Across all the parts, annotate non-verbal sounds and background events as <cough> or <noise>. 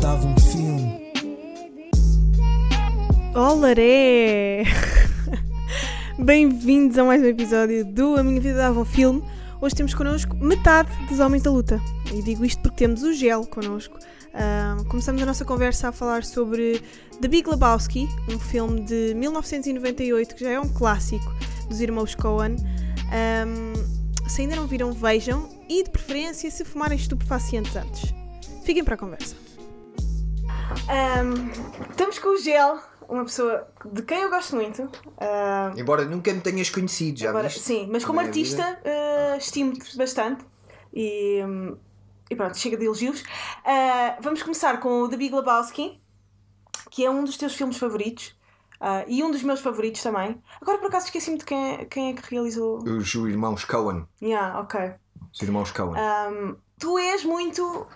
Dava um filme. Olaré! Bem-vindos a mais um episódio do A Minha Vida Dava um Filme. Hoje temos connosco metade dos Homens da Luta. E digo isto porque temos o Gel connosco. Ahm, começamos a nossa conversa a falar sobre The Big Lebowski, um filme de 1998 que já é um clássico dos irmãos Coen. Ahm, se ainda não viram, vejam e, de preferência, se fumarem estupefacientes antes. Fiquem para a conversa. Ahm, estamos com o Gel, uma pessoa de quem eu gosto muito. Embora nunca me tenhas conhecido, já agora- viste? sim, mas como artista, ah, estimo-te bastante. E, hum, e pronto, chega de elogios. Ah, vamos começar com o The Big Lebowski, que é um dos teus filmes favoritos. ah, e um dos meus favoritos também. Agora por acaso esqueci-me de quem, é- quem é que realizou. Os irmãos Cohen. Yeah, ok. Os irmãos Cohen. Ahm, tu és muito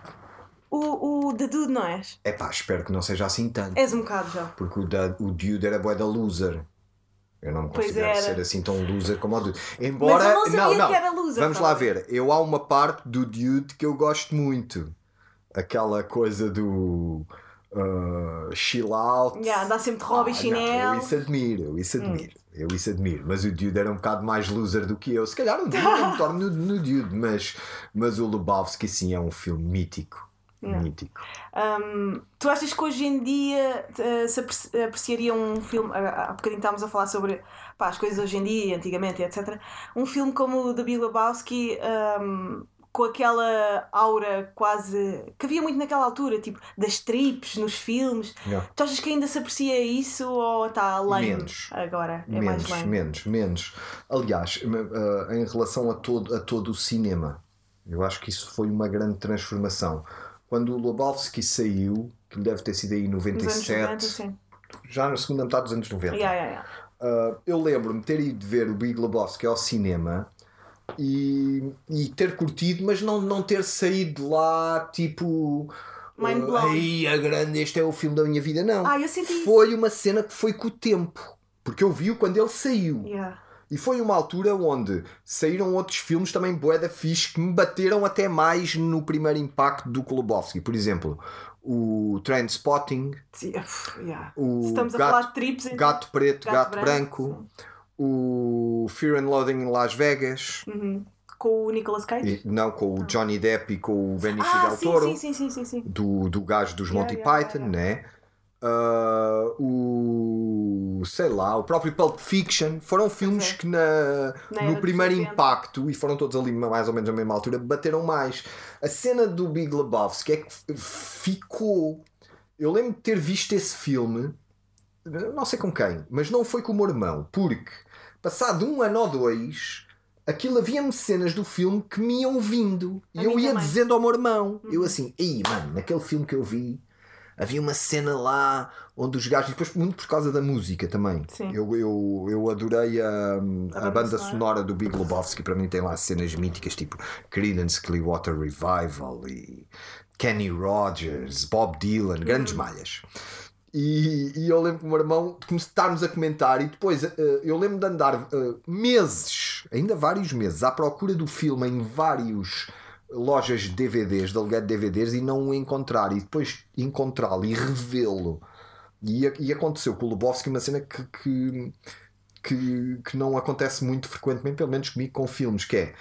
o, o The Dude, não és? É pá, espero que não seja assim tanto. És um bocado já. Porque o, da, o Dude era bué da loser. Eu não me considero ser assim tão loser como o Dude. Embora. Mas eu não sabia não, que era loser, Vamos lá ver. Eu há uma parte do Dude que eu gosto muito. Aquela coisa do. uh, chill out. Yeah, dá sempre de hobby Ah, chinelo. Hum. não, eu isso admiro, eu isso admiro. Eu isso admiro. Mas o Dude era um bocado mais loser do que eu. Se calhar um dia eu <laughs> me torno no, no Dude, mas, mas o Lebowski sim é um filme mítico. Yeah. Mítico. Hum, tu achas que hoje em dia eh, se apreci- apreciaria um filme? Há bocadinho estávamos a falar sobre pá, as coisas hoje em dia, antigamente, etc. Um filme como o The Big Lebowski, hum, com aquela aura quase. que havia muito naquela altura, tipo, das trips nos filmes. Yeah. Tu achas que ainda se aprecia isso ou está lame Menos. agora? É mais menos, lame. menos, menos. Aliás, uh, em relação a todo, a todo o cinema, eu acho que isso foi uma grande transformação. Quando o Lebowski saiu, que deve ter sido aí em Nos anos 97, 90, sim. já na segunda metade dos anos 90. Yeah, yeah, yeah. Uh, eu lembro-me ter ido ver o Big Lebowski ao cinema e, e ter curtido, mas não, não ter saído de lá tipo. Mind uh, blown. Ai, a grande, este é o filme da minha vida. Não. Ah, eu senti isso. foi uma cena que foi com o tempo. Porque eu vi-o quando ele saiu. Yeah. E foi uma altura onde saíram outros filmes também bué da fixe que me bateram até mais no primeiro impacto do Lebowski. Por exemplo, o Trainspotting, yeah. o estamos Gato- trips, então- Gato Preto, Gato, Gato Branco, Branco, o Fear and Loathing em Las Vegas, Uhum. com o Nicolas Cage. e- não com o Johnny Depp e com o Benicio ah, del Toro, sim, sim, sim, sim, sim. Do, do gajo dos Yeah, Monty yeah, Python, né? Ah, o sei lá, o próprio Pulp Fiction foram filmes que na, no primeiro 90. impacto e foram todos ali mais ou menos na mesma altura, bateram mais. A cena do Big Lebowski é que ficou. Eu lembro de ter visto esse filme, não sei com quem, mas não foi com o meu irmão, porque passado um ano ou dois, aquilo havia-me cenas do filme que me iam vindo e eu ia também. dizendo ao meu irmão, eu Uhum. assim, ei mano, naquele filme que eu vi. Havia uma cena lá onde os gajos, depois muito por causa da música também. Sim. Eu, eu, eu adorei a, a, banda banda sonora. sonora do Big Lebowski. Para mim tem lá cenas míticas tipo Creedence Clearwater Revival e Kenny Rogers, Bob Dylan, grandes Uhum. malhas. E, e eu lembro que o meu irmão de estarmos a comentar e depois eh, eu lembro de andar eh, meses, ainda vários meses, à procura do filme em vários lojas de DVDs, de aluguer de DVDs e não o encontrar e depois encontrá-lo e revê-lo. E, e aconteceu com o Lebowski uma cena que, que, que, que não acontece muito frequentemente, pelo menos comigo, com filmes, que é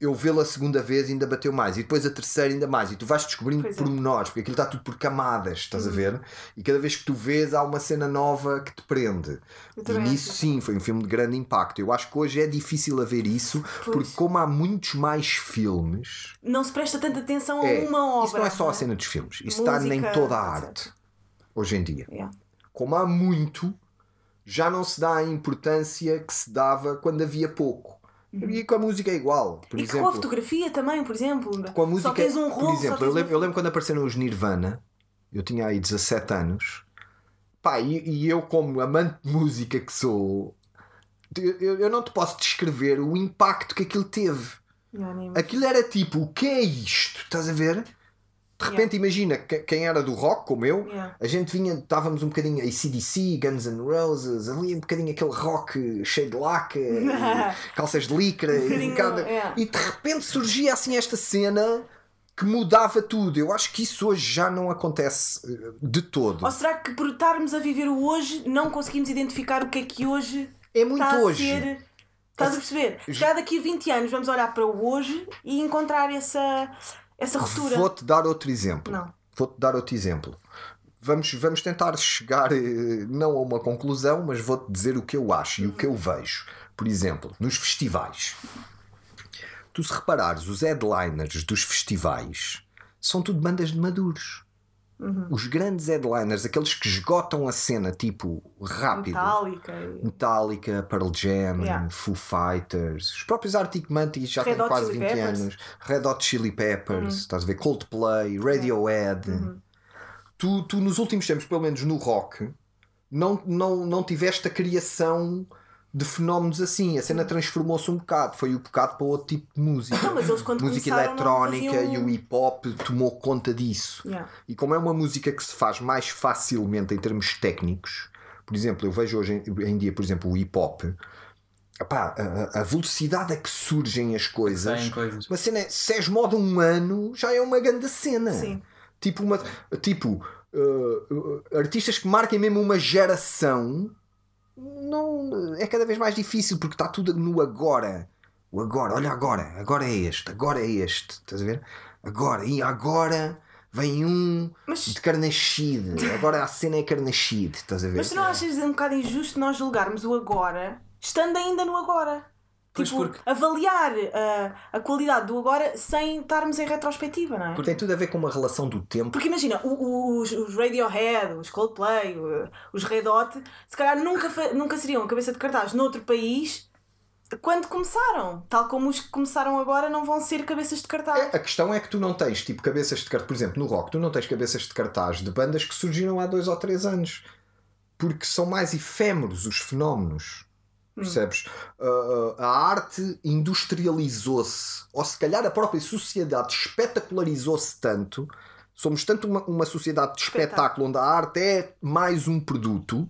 eu vê-lo a segunda vez e ainda bateu mais, e depois a terceira ainda mais, e tu vais descobrindo Pois é. pormenores, porque aquilo está tudo por camadas, estás a ver? E cada vez que tu vês há uma cena nova que te prende. E nisso sim, foi um filme de grande impacto. Eu acho que hoje é difícil haver isso, Pois. porque como há muitos mais filmes, Não se presta tanta atenção é, a uma obra. isso não é só a cena dos filmes, isso está Música, em toda a arte hoje em dia. Yeah. Como há muito, já não se dá a importância que se dava quando havia pouco. E com a música é igual. Por Uhum. e com exemplo, a fotografia também, por exemplo. com a música, só tens um rolo, por só exemplo, tens eu lembro, um- eu lembro quando apareceram os Nirvana, eu tinha aí 17 anos, pá, e, e eu, como amante de música que sou, eu, eu não te posso descrever o impacto que aquilo teve. Nem- Aquilo era tipo, o que é isto? Estás a ver? De repente, imagina que- quem era do rock, como eu, Yeah. a gente vinha, estávamos um bocadinho ACDC, Guns N' Roses, ali um bocadinho aquele rock cheio de laca, e <laughs> calças de licra, e, bocadinho, cada- yeah. e de repente surgia assim esta cena que mudava tudo. Eu acho que isso hoje já não acontece eh, de todo. Ou será que por estarmos a viver o hoje não conseguimos identificar o que é que hoje É muito está hoje. a ser. Estás a perceber? Calhar daqui a 20 anos vamos olhar para o hoje e encontrar essa, essa ruptura. Vou-te dar outro exemplo. Não. Vou-te dar outro exemplo. Vamos, vamos tentar chegar eh, não a uma conclusão, mas vou-te dizer o que eu acho e o que eu vejo. Por exemplo, nos festivais. Tu se reparares, os headliners dos festivais são tudo bandas de maduros. Uhum. Os grandes headliners, aqueles que esgotam a cena tipo rápido. Metálica. e- Metallica, Pearl Jam, Yeah. Foo Fighters, os próprios Arctic Monkeys já Red têm Hot quase Chili 20 Peppers. anos, Red Hot Chili Peppers, estás a ver? Coldplay, Radiohead. Uhum. Tu, tu, nos últimos tempos, pelo menos no rock, não, não, não tiveste a criação de fenómenos assim. A cena transformou-se um bocado, foi um bocado para outro tipo de música. Mas eles quando música eletrónica faziam- e o hip hop tomou conta disso. Yeah. E como é uma música que se faz mais facilmente em termos técnicos, por exemplo, eu vejo hoje em, em dia, por exemplo, o hip hop, epá, a, a velocidade a que surgem as coisas. Coisas. Uma cena, se és moda um ano, já é uma grande cena. Sim. Tipo, uma, tipo uh, uh, artistas que marquem mesmo uma geração. Não, é cada vez mais difícil porque está tudo no agora. O agora, olha agora, agora é este, agora é este, estás a ver? Agora, e agora vem um Mas- de carnachide, agora a cena é carnachide, estás a ver? Mas tu não achas um bocado injusto nós julgarmos o agora estando ainda no agora? Pois tipo, porque- avaliar a, a qualidade do agora sem estarmos em retrospectiva, não é? Tem tudo a ver com uma relação do tempo. Porque imagina, os, os Radiohead, os Coldplay, os Red Hot, se calhar nunca, nunca seriam a cabeça de cartaz noutro país quando começaram. Tal como os que começaram agora não vão ser cabeças de cartaz. É, a questão é que tu não tens tipo cabeças de cartaz, por exemplo, no rock, tu não tens cabeças de cartaz de bandas que surgiram há dois ou três anos porque são mais efêmeros os fenómenos. Percebes? Uh, a arte industrializou-se, ou se calhar a própria sociedade espetacularizou-se tanto. Somos tanto uma, uma sociedade de espetáculo onde a arte é mais um produto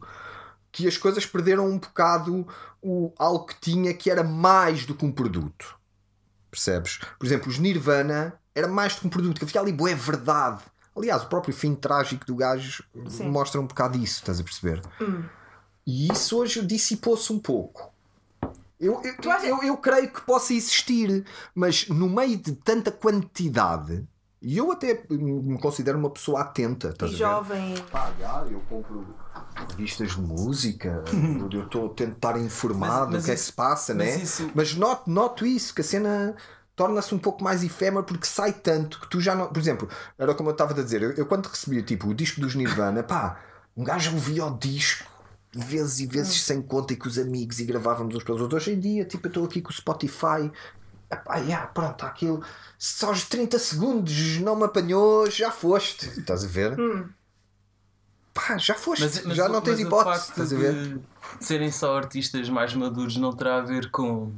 que as coisas perderam um bocado o, algo que tinha que era mais do que um produto. Percebes? Por exemplo, os Nirvana era mais do que um produto, que havia ali boa verdade. Aliás, o próprio fim trágico do gajo Sim. mostra um bocado isso, estás a perceber? E isso hoje dissipou-se um pouco. Eu, eu, eu, eu creio que possa existir, mas no meio de tanta quantidade, e eu até me considero uma pessoa atenta, E estás a ver? jovem. Pá, eu compro revistas de música, <laughs> eu estou a tentar informado do que é que se passa, mas né? isso- Mas noto, noto isso, que a cena torna-se um pouco mais efêmera porque sai tanto que tu já não. Por exemplo, era como eu estava a dizer, eu, eu quando recebi tipo, o disco dos Nirvana, pá, um gajo ouvia o disco vezes e vezes sem conta e com os amigos e gravávamos uns para os outros. Hoje em dia, tipo, eu estou aqui com o Spotify. Epá, yeah, pronto, aquilo. Se aos 30 segundos não me apanhou, já foste. Estás a ver? Pá, já foste. Mas, mas já o- não tens mas o hipótese. facto Estás a ver? de, de serem só artistas mais maduros não terá a ver com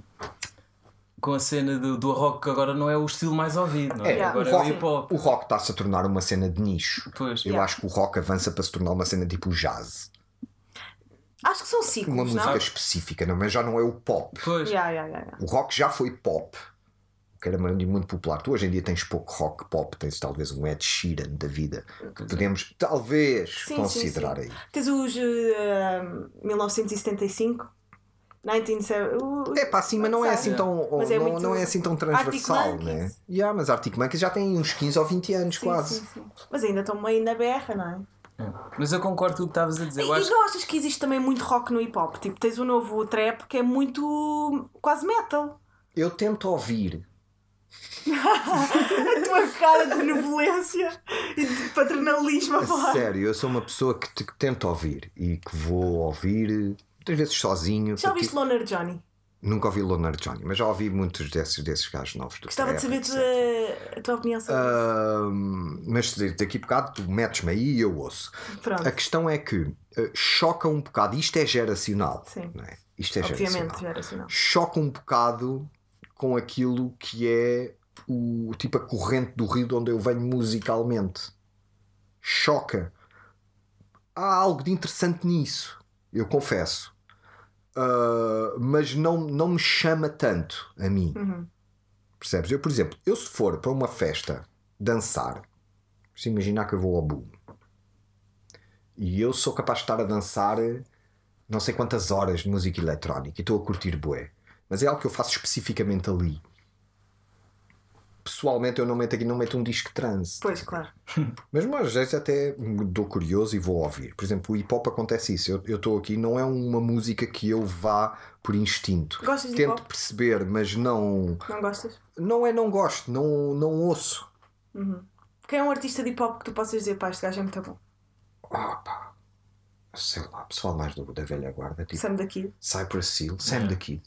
com a cena do, do rock que agora não é o estilo mais ouvido, não é? É, agora o é o rock, hip hop. o rock está-se a tornar uma cena de nicho. Pois. Eu Yeah. acho que o rock avança para se tornar uma cena tipo jazz. Acho que são ciclos, Uma música não? específica, não, mas já não é o pop. Pois. Yeah, yeah, yeah, yeah. O rock já foi pop, que era muito muito popular. Tu hoje em dia tens pouco rock pop, tens talvez um Ed Sheeran da vida. Que podemos talvez Sim, considerar sim, sim. aí. Tens os eh, 1975, 1970. o- É pá, assim, mas não é assim tão, é não, muito- não é assim tão transversal, né? Yeah, mas Arctic Monkeys já tem uns 15 ou 20 anos Sim, quase. sim, sim. Mas ainda estão meio na berra, não é? É. Mas eu concordo com o que estavas a dizer. E, Eu e acho não achas que existe também muito rock no hip hop? Tipo, tens o novo trap que é muito quase metal. Eu tento ouvir, <laughs> A tua cara de benevolência e de paternalismo a falar. sério, eu sou uma pessoa que, te- que tento ouvir e que vou ouvir muitas vezes sozinho. Já porque- ouviste Loner Johnny? Nunca ouvi Loner Johnny, mas já ouvi muitos desses, desses gajos novos do Gostava de saber a, a tua opinião sobre isso. Ahm, mas daqui a bocado tu metes-me aí e eu ouço. Pronto. A questão é que eh, choca um bocado, isto é geracional. Sim. não é? Isto é Obviamente, geracional. geracional. Choca um bocado com aquilo que é o, tipo a corrente do rio de onde eu venho musicalmente. Choca. Há algo de interessante nisso, eu confesso. Uh, mas não, não me chama tanto a mim. Percebes? Eu, por exemplo, eu se for para uma festa dançar, se imaginar que eu vou ao boom e eu sou capaz de estar a dançar não sei quantas horas de música eletrónica e estou a curtir bué, mas é algo que eu faço especificamente ali. Pessoalmente eu não meto aqui, não meto um disco trance. Pois, claro. <laughs> Mas às vezes até dou curioso e vou ouvir. Por exemplo, o hip hop acontece isso. Eu estou aqui, não é uma música que eu vá por instinto. Gostas de Tento hip hop? perceber, mas não. Não gostas? Não é não gosto, não, não ouço. Quem é um artista de hip hop que tu possas dizer, pá, este gajo é muito bom? Ah, pá. Sei lá, pessoal mais do, da velha guarda, tipo Sam daqui. Cypress Hill, Sam the Kid.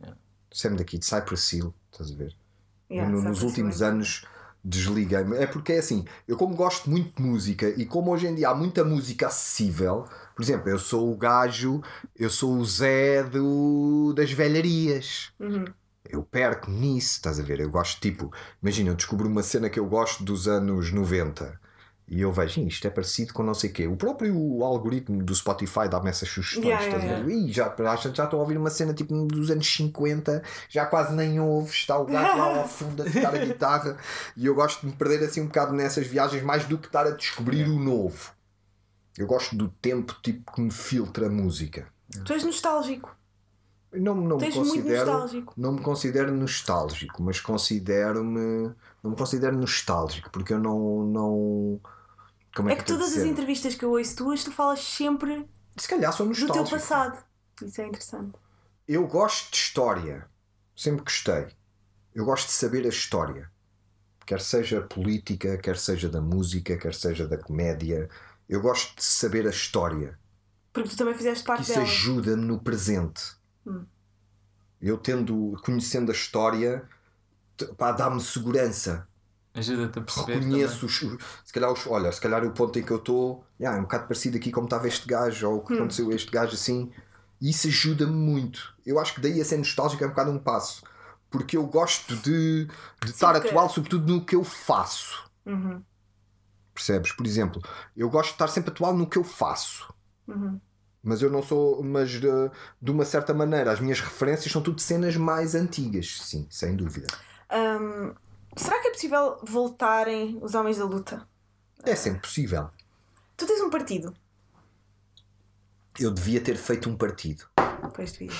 Yeah. Sam the Kid, Cypress Hill, estás a ver? Yeah, No- nos últimos também. anos desliguei-me. É porque é assim, eu como gosto muito de música e como hoje em dia há muita música acessível, por exemplo, eu sou o gajo, eu sou o Zé do, das velharias. Uhum. Eu perco nisso, estás a ver? Eu gosto, tipo, imagina, eu descubro uma cena que eu gosto dos anos 90 e eu vejo, "Ih, isto é parecido com não sei o quê. O próprio algoritmo do Spotify dá-me essas sugestões, Yeah, estás yeah? Ih, já, já, já estou a ouvir uma cena tipo dos anos 50, já quase nem ouves, está o gato lá ao fundo a tocar a <laughs> guitarra e eu gosto de me perder assim um bocado nessas viagens mais do que estar a descobrir o novo. Eu gosto do tempo tipo que me filtra a música. Tu és nostálgico. Não, não me considero, nostálgico. não me considero nostálgico, mas considero-me, não me considero nostálgico, porque eu não, não como é, É que de todas as entrevistas que eu ouço tuas, tu falas sempre Se calhar sou do teu passado. Isso é interessante. Eu gosto de história, sempre gostei. Eu gosto de saber a história, quer seja política, quer seja da música, quer seja da comédia. Eu gosto de saber a história. Porque tu também fizeste parte Isso dela. ajuda-me no presente. Hum. Eu tendo, conhecendo a história, pá, dá-me segurança. Ajuda-te a perceber. Reconheço os, se calhar os, olha, se calhar o ponto em que eu estou é um bocado parecido aqui como estava este gajo, ou o que Hum. aconteceu a este gajo assim. E isso ajuda-me muito. Eu acho que daí a ser nostálgico é um bocado um passo. Porque eu gosto de, de estar porque- atual, sobretudo no que eu faço. Uhum, Percebes? Por exemplo, eu gosto de estar sempre atual no que eu faço. uhum. Mas eu não sou. Mas de, de uma certa maneira, as minhas referências são tudo cenas mais antigas, sim, sem dúvida. Hum, será que é possível voltarem os homens da luta? É sempre possível. Tu tens um partido. Eu devia ter feito um partido. Pois <laughs> devia.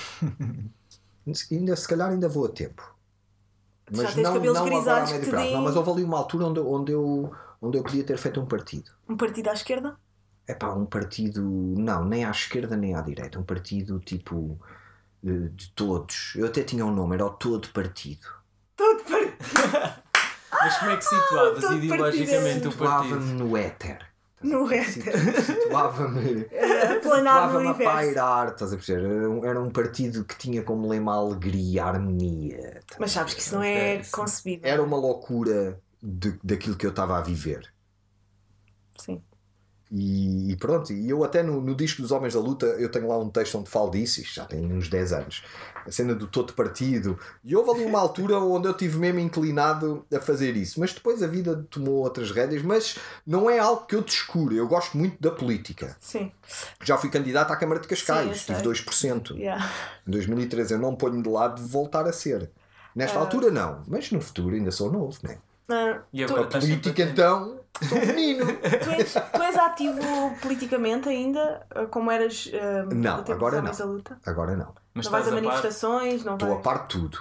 Ainda, se calhar ainda vou a tempo. Já Mas tens não, cabelos não agora a médio que te prazo. deem- Não, mas houve ali uma altura onde, eu- onde, eu, onde eu podia ter feito um partido. Um partido à esquerda? É pá, um partido. Não, nem à esquerda nem à direita. Um partido tipo. De, de todos. Eu até tinha um nome, era o Todo Partido. Todo partido. <laughs> Mas como é que situavas todo ideologicamente o Situava-me partido? no éter. No éter. Situava-me. <laughs> Situava-me a pairar, estás a perceber? Era um, era um partido que tinha como lema a alegria, a harmonia. Mas sabes que isso não é concebível. era uma loucura de, daquilo que eu estava a viver. Sim. E, e pronto, e eu até no, no disco dos Homens da Luta eu tenho lá um texto onde falo disso, isto já tem uns 10 anos. A cena do todo partido. E houve ali uma altura onde eu tive mesmo inclinado a fazer isso. Mas depois a vida tomou outras rédeas. Mas não é algo que eu descure. Eu gosto muito da política. Sim. Já fui candidato à Câmara de Cascais, Sim, tive sei. 2%. Yeah. Em 2013 eu não ponho de lado de voltar a ser. Nesta Ah. altura não, mas no futuro ainda sou novo, não é? Ah, E agora estás sempre Política então, sou um menino. tu és, tu és ativo politicamente ainda? Ah, Como eras ah, Não, agora não. luta? Agora não. Mas não vais a a par. manifestações? Não Estou a vais... par de tudo.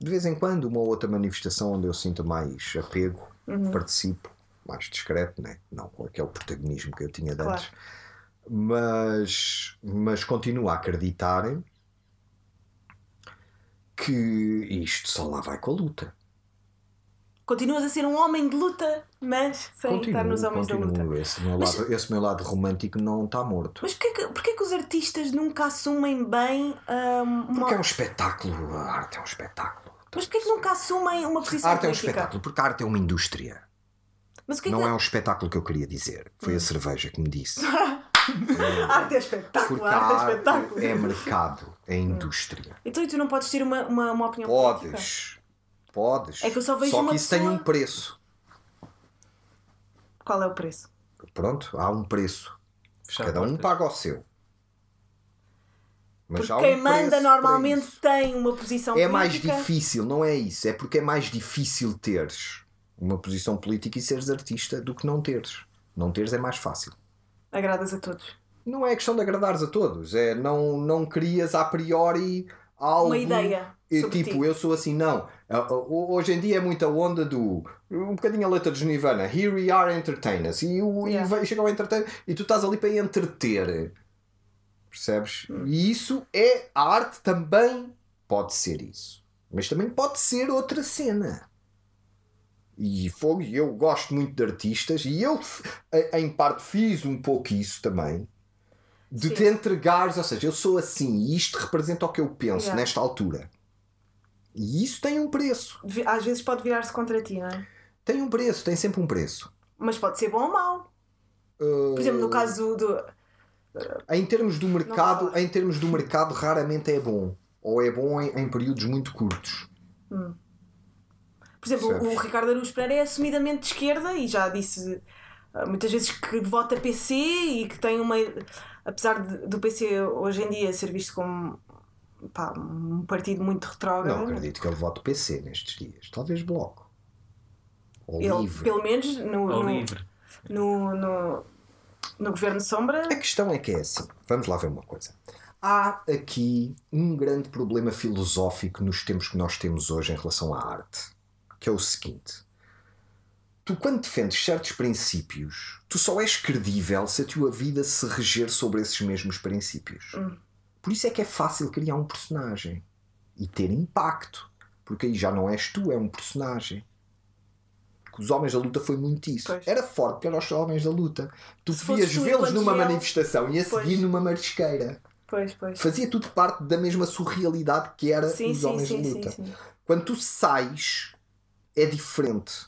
De vez em quando, uma ou outra manifestação onde eu sinto mais apego, Uhum. participo, mais discreto, né? não com aquele protagonismo que eu tinha de Claro. antes. Mas, mas continuo a acreditar que isto só lá vai com a luta. Continuas a ser um homem de luta, mas sem estar nos homens da luta. continuo. Esse meu, Mas- lado, esse meu lado romântico não está morto. Mas porquê que, porquê que os artistas nunca assumem bem ah, uma... Porque é um espetáculo, a arte é um espetáculo. Mas porquê que nunca assumem uma A posição arte é um política? espetáculo, porque a arte é uma indústria. Mas o que é Não que... é um espetáculo que eu queria dizer. Foi a cerveja que me disse. A <laughs> arte é espetáculo, Porque a a arte é espetáculo. é mercado, é indústria. Então e tu não podes ter uma, uma, uma opinião política? Podes. Podes. É que eu só vejo Só uma que isso tem pessoa- um preço. Qual é o preço? Pronto, há um preço. Fechar Cada um paga o seu. Mas Porque há um quem manda normalmente tem uma posição É mais política. difícil, não é isso. É porque é mais difícil teres uma posição política e seres artista do que não teres. Não teres é mais fácil. Agradas a todos. Não é questão de agradares a todos, é não, não crias a priori algo. Uma ideia E, tipo, ti. eu sou assim, não. Ah, ah, Hoje em dia é muita onda do. Um bocadinho a letra de Nirvana. Here we are entertainers. E, o, Yeah. e chega ao entertain e tu estás ali para entreter. Percebes? Hum. E isso é. A arte também pode ser isso. Mas também pode ser outra cena. E fogo, eu gosto muito de artistas e eu, em- em parte, fiz um pouco isso também. De Sim. te entregares, ou seja, eu sou assim e isto representa o que eu penso Yeah. nesta altura. E isso tem um preço. Às vezes pode virar-se contra ti, não é? Tem um preço, tem sempre um preço. Mas pode ser bom ou mau. Uh, Por exemplo, no caso do. Em termos do mercado, em termos do mercado, raramente é bom. Ou é bom em, em períodos muito curtos. Por exemplo, Percebes? o Ricardo Araújo Pereira é assumidamente de esquerda e já disse ah, muitas vezes que vota PC e que tem uma. Apesar de- do PC hoje em dia ser visto como pá, um partido muito retrógrado, Não acredito que ele vote PC nestes dias. Talvez bloco. Ou ele, livre. pelo menos no, Ao no, livre. no, no, no governo Sombra, A questão é que é assim. Vamos lá ver uma coisa. Há aqui um grande problema filosófico nos tempos que nós temos hoje em relação à arte, que é o seguinte. Tu, quando defendes certos princípios, tu só és credível se a tua vida se reger sobre esses mesmos princípios. Por isso é que é fácil criar um personagem e ter impacto, porque aí já não és tu, é um personagem. Os Homens da Luta foi muito isso. Pois. Era forte porque eram os Homens da Luta. Tu Se podias vê-los numa fiel- manifestação e a Pois. seguir numa marisqueira. pois, pois. Fazia tudo parte da mesma surrealidade que era Sim, os sim, Homens sim, da Luta. sim. Quando tu sais, é diferente.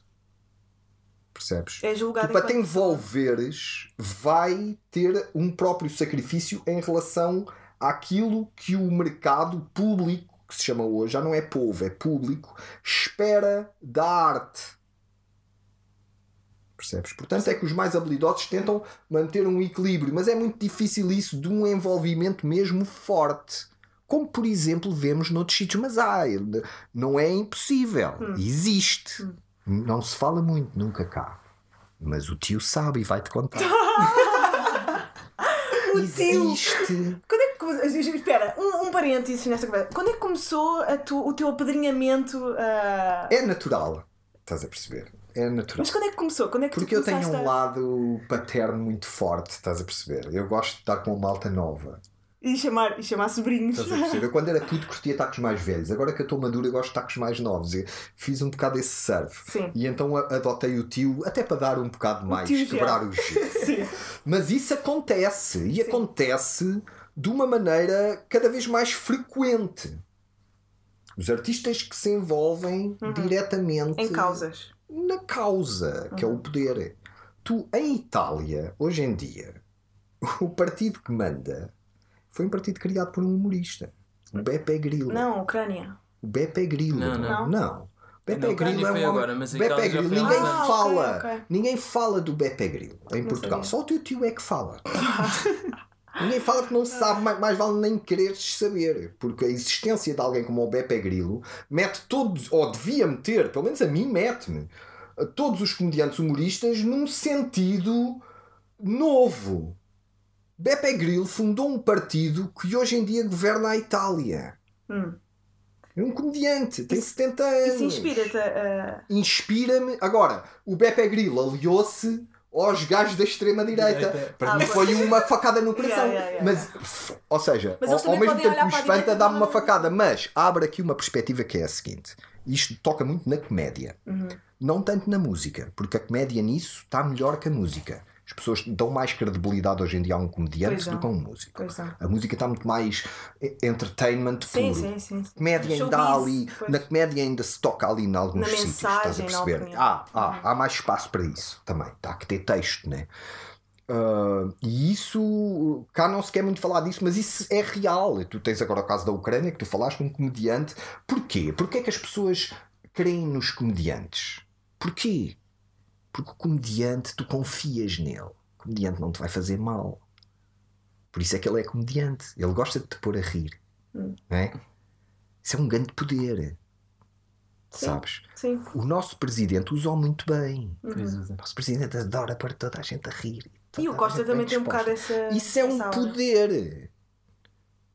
Percebes? É julgado Tu, para te envolveres, vai ter um próprio sacrifício em relação àquilo que o mercado público, que se chama hoje, já não é povo, é público, espera da arte. Percebes? Portanto, é que os mais habilidosos tentam manter um equilíbrio, mas é muito difícil isso de um envolvimento mesmo forte. Como, por exemplo, vemos noutros sítios, mas há, não é impossível, existe. Não se fala muito, nunca cá. Mas o tio sabe e vai-te contar. <laughs> Existe. <laughs> Espera, um, um parênteses nesta conversa. Quando é que começou a tu- o teu apadrinhamento? ah, É natural. Estás a perceber? É natural. Mas quando é que começou? Quando é que Porque eu tenho um a... lado paterno muito forte, estás a perceber? Eu gosto de estar com uma malta nova. E chamar, e chamar sobrinhos. Estás a perceber? Eu quando era puto curtia estar com os mais velhos. Agora que eu estou maduro eu gosto de estar com os mais novos. Eu fiz um bocado esse surf. Sim. E então adotei o tio, até para dar um bocado mais, tio quebrar gel. o gelo. <laughs> Sim. Mas isso acontece. E acontece de uma maneira cada vez mais frequente. Os artistas que se envolvem diretamente Uhum. Em causas. na causa, que é o poder. Tu, em Itália, hoje em dia, <laughs> o partido que manda foi um partido criado por um humorista. O Beppe Grillo. Não, Ucrânia. O Beppe Grillo. Não, não. não. Beppe Não, Grillo é um agora, mas Beppe Grillo, ninguém anos. fala. Ah, ok, ok. Ninguém fala do Beppe Grillo em Portugal. sabia. Só o teu tio é que fala. <laughs> Ninguém fala porque não sabe, mais, mais vale nem quereres saber. Porque a existência de alguém como o Beppe Grillo mete todos, ou devia meter, pelo menos a mim mete-me, todos os comediantes humoristas num sentido novo. Beppe Grillo fundou um partido que hoje em dia governa a Itália. Hum. É um comediante, tem Isso- 70 anos. Isso inspira-te a. Inspira-me. Agora, o Beppe Grillo aliou-se aos gajos da extrema-direita. Direita. Para Ah, mim pois. foi uma facada no <laughs> coração. Yeah, yeah, yeah, mas, ou seja, Mas ao, ao mesmo tempo que me espanta, dá-me uma facada. Mas abre aqui uma perspectiva que é a seguinte: isto toca muito na comédia, Uhum. não tanto na música, porque a comédia nisso está melhor que a música. As pessoas dão mais credibilidade hoje em dia a um comediante Pois do que a um músico. Não. A música está muito mais eh, entertainment Sim, puro sim, sim. sim. comédia ainda há ali, pois. na comédia ainda se toca ali em alguns Na sítios, estás a mensagem, perceber? Há, há, há mais espaço para isso também, há que ter texto, né? Ah, e isso, cá não se quer muito falar disso, mas isso é real. Tu tens agora o caso da Ucrânia, que tu falaste, um comediante. Porquê? Porque é que as pessoas creem nos comediantes. Porquê? Porque o comediante, tu confias nele. O comediante não te vai fazer mal. Por isso é que ele é comediante. Ele gosta de te pôr a rir. Não é? Isso é um grande poder. Sim. Sabes? Sim. O nosso presidente usou muito bem. É. O nosso presidente adora pôr toda a gente a rir. E o Toda a Costa gente também tem um bocado essa. Isso é um poder.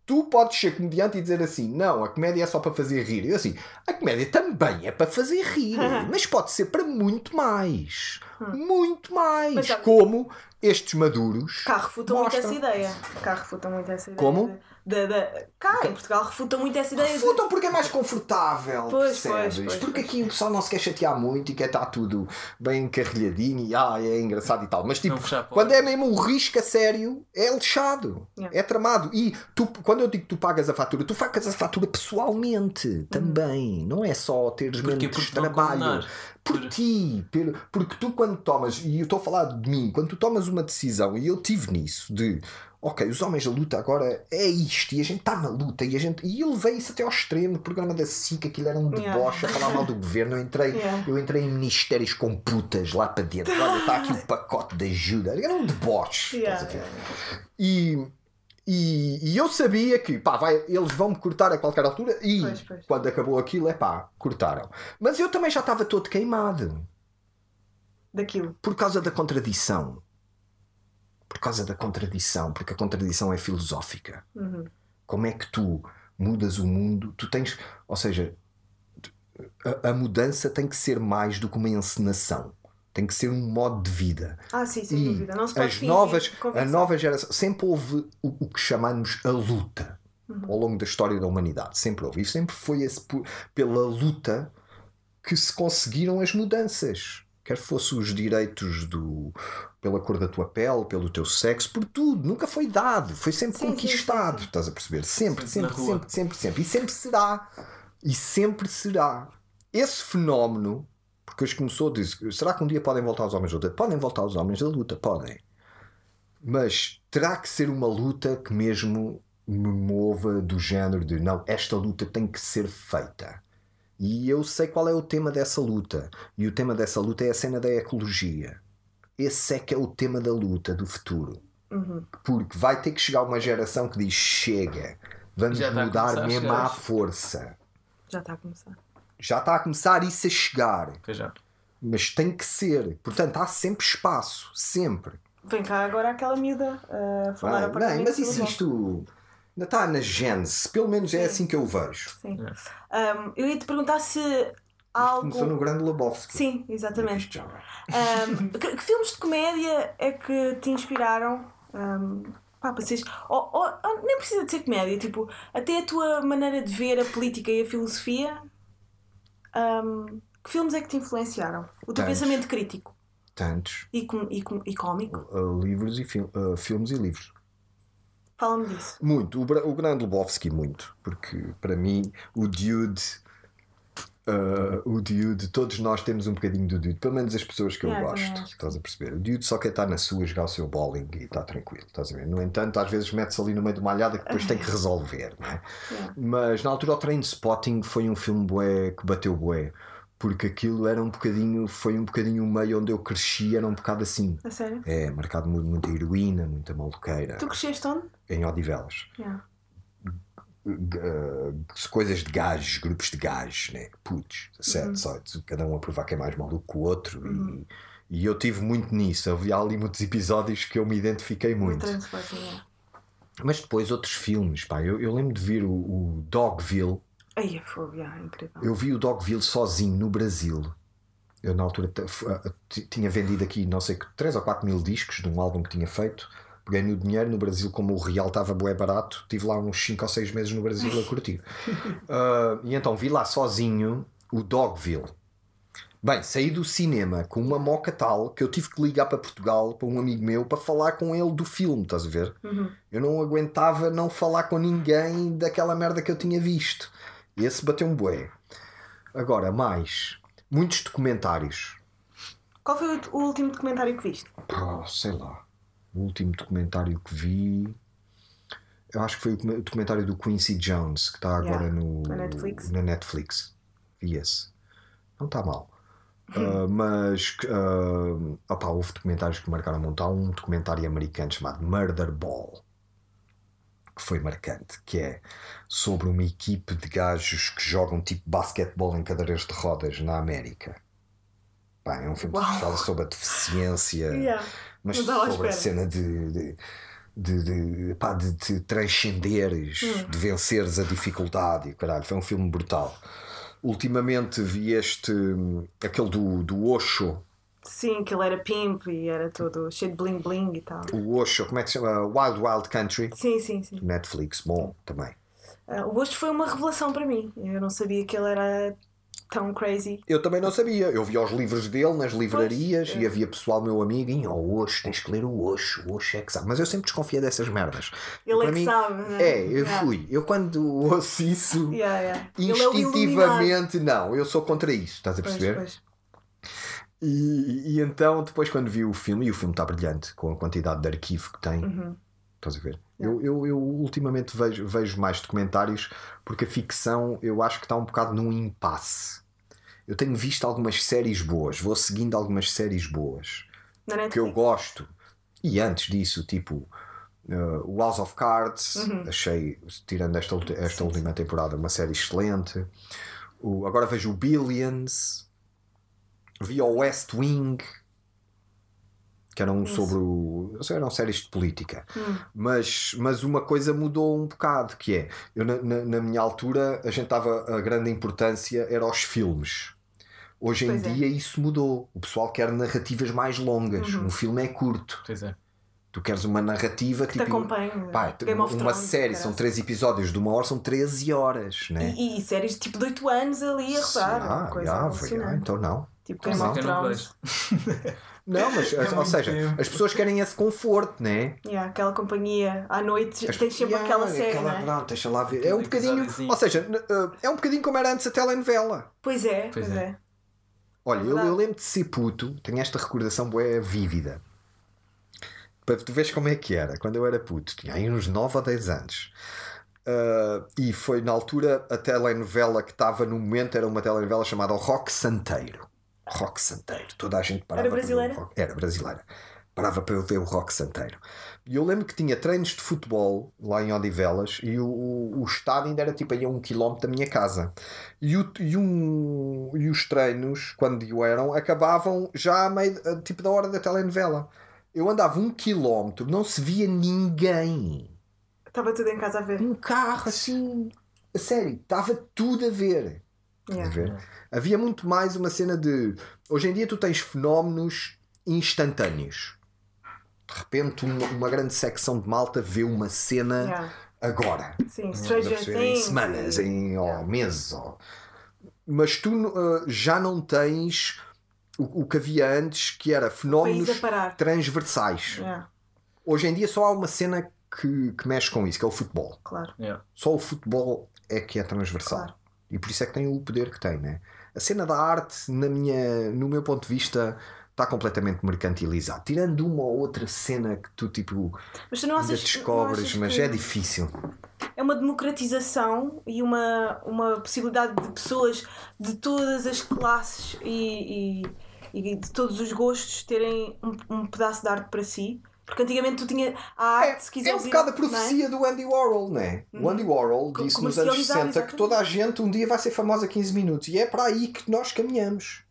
Tu podes ser comediante e dizer assim: não, a comédia é só para fazer rir. Eu assim, a comédia também é para fazer rir, <laughs> mas pode ser para muito mais. Muito mais. Hum. Mas Como estes maduros. Cá refuta muito essa ideia. Cá refuta muito essa ideia. Como? Da, da- Cá em Portugal refuta muito essa ideia. de- Refutam porque é mais confortável, Pois, percebes? pois, pois, porque pois. aqui o pessoal não se quer chatear muito e quer estar tudo bem encarrilhadinho e ah, é engraçado e tal. Mas tipo, quando é mesmo o risco a sério, é lixado, Yeah. é tramado. E tu, quando eu digo que tu pagas a fatura, tu pagas a fatura pessoalmente também. Não é só teres menos trabalho. Por Por- ti, pelo- porque tu quando tomas, e eu estou a falar de mim, quando tu tomas uma decisão, e eu tive nisso, de ok, os homens da luta agora é isto, e a gente está na luta, e a gente. E eu levei isso até ao extremo, o programa da SIC, aquilo era um Yeah. deboche a falar mal do <laughs> governo. Eu entrei, Yeah. eu entrei em ministérios com putas lá para dentro. Olha, está aqui o pacote de ajuda. Era um deboche. Yeah, yeah. E, e, e eu sabia que pá, vai, eles vão me cortar a qualquer altura e Pois, pois. quando acabou aquilo, é pá, cortaram. Mas eu também já estava todo queimado Daquilo. por causa da contradição. Por causa da contradição, porque a contradição é filosófica. Uhum. Como é que tu mudas o mundo? Tu tens, ou seja, a, a mudança tem que ser mais do que uma encenação. Tem que ser um modo de vida. Ah, sim, sem E dúvida. Não se pode as novas, a nova geração sempre houve o, o que chamamos a luta Uhum. ao longo da história da humanidade. Sempre houve. E sempre foi esse, pela luta que se conseguiram as mudanças. Quer fosse os direitos do, pela cor da tua pele, pelo teu sexo, por tudo. Nunca foi dado. Foi sempre Sim, conquistado. sim, sim. Estás a perceber? Sempre, Sempre sempre, sempre, sempre, sempre. E sempre será. E sempre será. Esse fenómeno, porque hoje começou a dizer: será que um dia podem voltar os homens da luta? Podem voltar os homens da luta, podem. Mas terá que ser uma luta que mesmo me mova do género de não, esta luta tem que ser feita. E eu sei qual é o tema dessa luta. E o tema dessa luta é a cena da ecologia. Esse é que é o tema da luta do futuro. Uhum. Porque vai ter que chegar uma geração que diz: chega, vamos a mudar a mesmo à força. Já está a começar. Já está a começar isso a chegar. Já. Mas tem que ser. Portanto, há sempre espaço. Sempre. Vem cá agora aquela miúda a falar Ah, a bem, mas isso isto ainda está na gênese. Pelo menos é Sim. assim que eu vejo. Sim. É. Um, eu ia te perguntar se há Começou no Grande Lebowski. Sim, exatamente. Um, que, que filmes de comédia é que te inspiraram? Um, pá, para seres- ou- ou- ou nem precisa de ser comédia, tipo, até a tua maneira de ver a política e a filosofia. um, que filmes é que te influenciaram? O teu Tantos. pensamento crítico Tantos. e, com, e, com, e cómico? uh, livros e fil- uh, filmes e livros. Fala-me disso. Muito. O, o Grande Lebowski, muito. Porque para mim, o Dude. uh, o Dude, todos nós temos um bocadinho do Dude, pelo menos as pessoas que eu também gosto. Estás a perceber? O Dude só quer estar na sua, jogar o seu bowling e está tranquilo. Estás a ver? No entanto, às vezes mete-se ali no meio de uma alhada que depois tem que <laughs> resolver. Não é? Yeah. Mas na altura, o Train Spotting foi um filme bué que bateu bué. Porque aquilo era um bocadinho, foi um bocadinho o meio onde eu cresci, era um bocado assim. A sério? É, marcado mu- muita heroína, muita maluqueira, Tu cresceste onde? em Odivelas. Yeah. Uh, coisas de gajos, grupos de gajos, né? Putos, 17, 18, cada um a provar que é mais maluco que o outro. E, e eu tive muito nisso. Havia ali muitos episódios que eu me identifiquei muito. Yeah. Mas depois outros filmes, pá. Eu, eu lembro de ver o, o Dogville. Ai, é fogo, yeah, incrível. Eu vi o Dogville sozinho no Brasil. Eu na altura a- t- tinha vendido aqui não sei que 3 ou 4 mil discos de um álbum que tinha feito. Peguei no dinheiro no Brasil, como o real estava bué barato, tive lá uns 5 ou 6 meses no Brasil a curtir. <laughs> Ah, e então vi lá sozinho o Dogville. Bem, saí do cinema com uma moca tal que eu tive que ligar para Portugal para um amigo meu para falar com ele do filme, estás a ver? Uhum. Eu não aguentava não falar com ninguém daquela merda que eu tinha visto. Esse bateu um bué. Agora, mais. Muitos documentários. Qual foi o, último documentário que viste? Ah, sei lá. O último documentário que vi. Eu acho que foi o docu- o documentário do Quincy Jones, que está agora Yeah, no, na Netflix. na Netflix. Vi esse. Não está mal. Uh, <laughs> mas uh, opá, houve documentários que marcaram muito. Há um documentário americano chamado Murder Ball que foi marcante, que é sobre uma equipe de gajos que jogam tipo basquetebol em cadeiras de rodas na América. Pá, é um filme que fala sobre a deficiência, <laughs> Yeah. mas sobre a cena de, de, de, de, pá, de te transcenderes, Hum. de venceres a dificuldade. Caralho, foi um filme brutal. Ultimamente vi este, aquele do, do Osho, Sim, que ele era pimp e era todo cheio de bling bling e tal. o Osho, como é que se chama? Wild Wild Country, Sim, sim, sim. Netflix, bom também. Ah, o Ghost foi uma revelação para mim. Eu não sabia que ele era tão crazy. Eu também não sabia. Eu via os livros dele nas livrarias Pois, e é. havia pessoal meu amigo e oh, Osho, tens que ler o Osho, o Osho é que sabe. Mas eu sempre desconfiei dessas merdas. Ele Para é que mim- sabe, né? É, eu Yeah. fui. Eu quando ouço isso, Yeah, yeah. É instintivamente, não, eu sou contra isso, estás a Pois, perceber? pois. E, e então, depois, quando vi o filme, e o filme está brilhante com a quantidade de arquivo que tem, Uhum. estás a ver? Eu, eu, eu ultimamente vejo, vejo mais documentários porque a ficção eu acho que está um bocado num impasse. Eu tenho visto algumas séries boas, vou seguindo algumas séries boas Na que eu gosto. E antes disso, tipo, uh, House of Cards, achei, tirando esta, esta Uhum. Sim, última temporada, uma série excelente. O, agora vejo o Billions, vi o West Wing, que eram Isso. sobre o. eram séries de política. Hum. Mas, mas uma coisa mudou um bocado, que é, eu na, na, minha altura a gente estava, a grande importância era aos filmes. Hoje em Pois é. dia isso mudou. O pessoal quer narrativas mais longas. Uhum. Um filme é curto. Pois é. Tu queres uma narrativa Te tipo. acompanha. Pá, Game of uma Thrones, série, são três episódios de uma hora, são 13 horas, né? E, e séries tipo de 8 anos ali a rodar. Ah, coisa já, alucinante. ah, então não. Tipo Mas Game é of que eu não. Não, mas, É ou seja, tempo. as pessoas querem esse conforto, né? Yeah, aquela companhia à noite As- tens sempre Yeah, aquela série, aquela- não é? Pronto, deixa lá ver. Aquele É um bocadinho. Ou seja, uh, é um bocadinho como era antes a telenovela. Pois é, Pois pois é. é. Olha, É eu, eu lembro de ser puto, tenho esta recordação boa vívida. Para tu veres como é que era, quando eu era puto, tinha aí uns 9 ou 10 anos. Uh, e foi na altura a telenovela que estava no momento era uma telenovela chamada O Rock Santeiro. Rock Santeiro, toda a gente parava Era para ver o brasileira? rock- Era brasileira. Parava para eu ver o Rock Santeiro. E eu lembro que tinha treinos de futebol lá em Odivelas e o, o, o estádio ainda era tipo aí a um quilómetro da minha casa. E, o, e, um, e os treinos, quando eram, acabavam já a meio tipo da hora da telenovela. Eu andava um quilómetro, não se via ninguém. Estava tudo em casa a ver. Um carro assim. A sério, estava tudo a ver. Yeah. Havia muito mais uma cena de. Hoje em dia tu tens fenómenos instantâneos. De repente, uma, uma grande secção de malta vê uma cena Yeah. agora. Sim, Stranger em semanas, em ou Yeah. meses. Ou... Mas tu uh, já não tens o, o que havia antes, que era fenómenos transversais. Yeah, Hoje em dia só há uma cena que, que mexe com isso, que é o futebol. claro. Yeah. Só o futebol é que é transversal. Claro. E por isso é que tem o poder que tem, né? A cena da arte, na minha, no meu ponto de vista, está completamente mercantilizado. Tirando uma ou outra cena que tu tipo Mas tu achas, descobres, mas é difícil. é uma democratização e uma, uma possibilidade de pessoas de todas as classes e, e, e de todos os gostos terem um, um pedaço de arte para si. Porque antigamente tu tinha a arte, se É, é um bocado a não é? profecia do Andy Warhol, né? O Andy Warhol Co- disse nos anos comercializar, 60 que exatamente. toda a gente um dia vai ser famosa 15 minutos. E é para aí que nós caminhamos.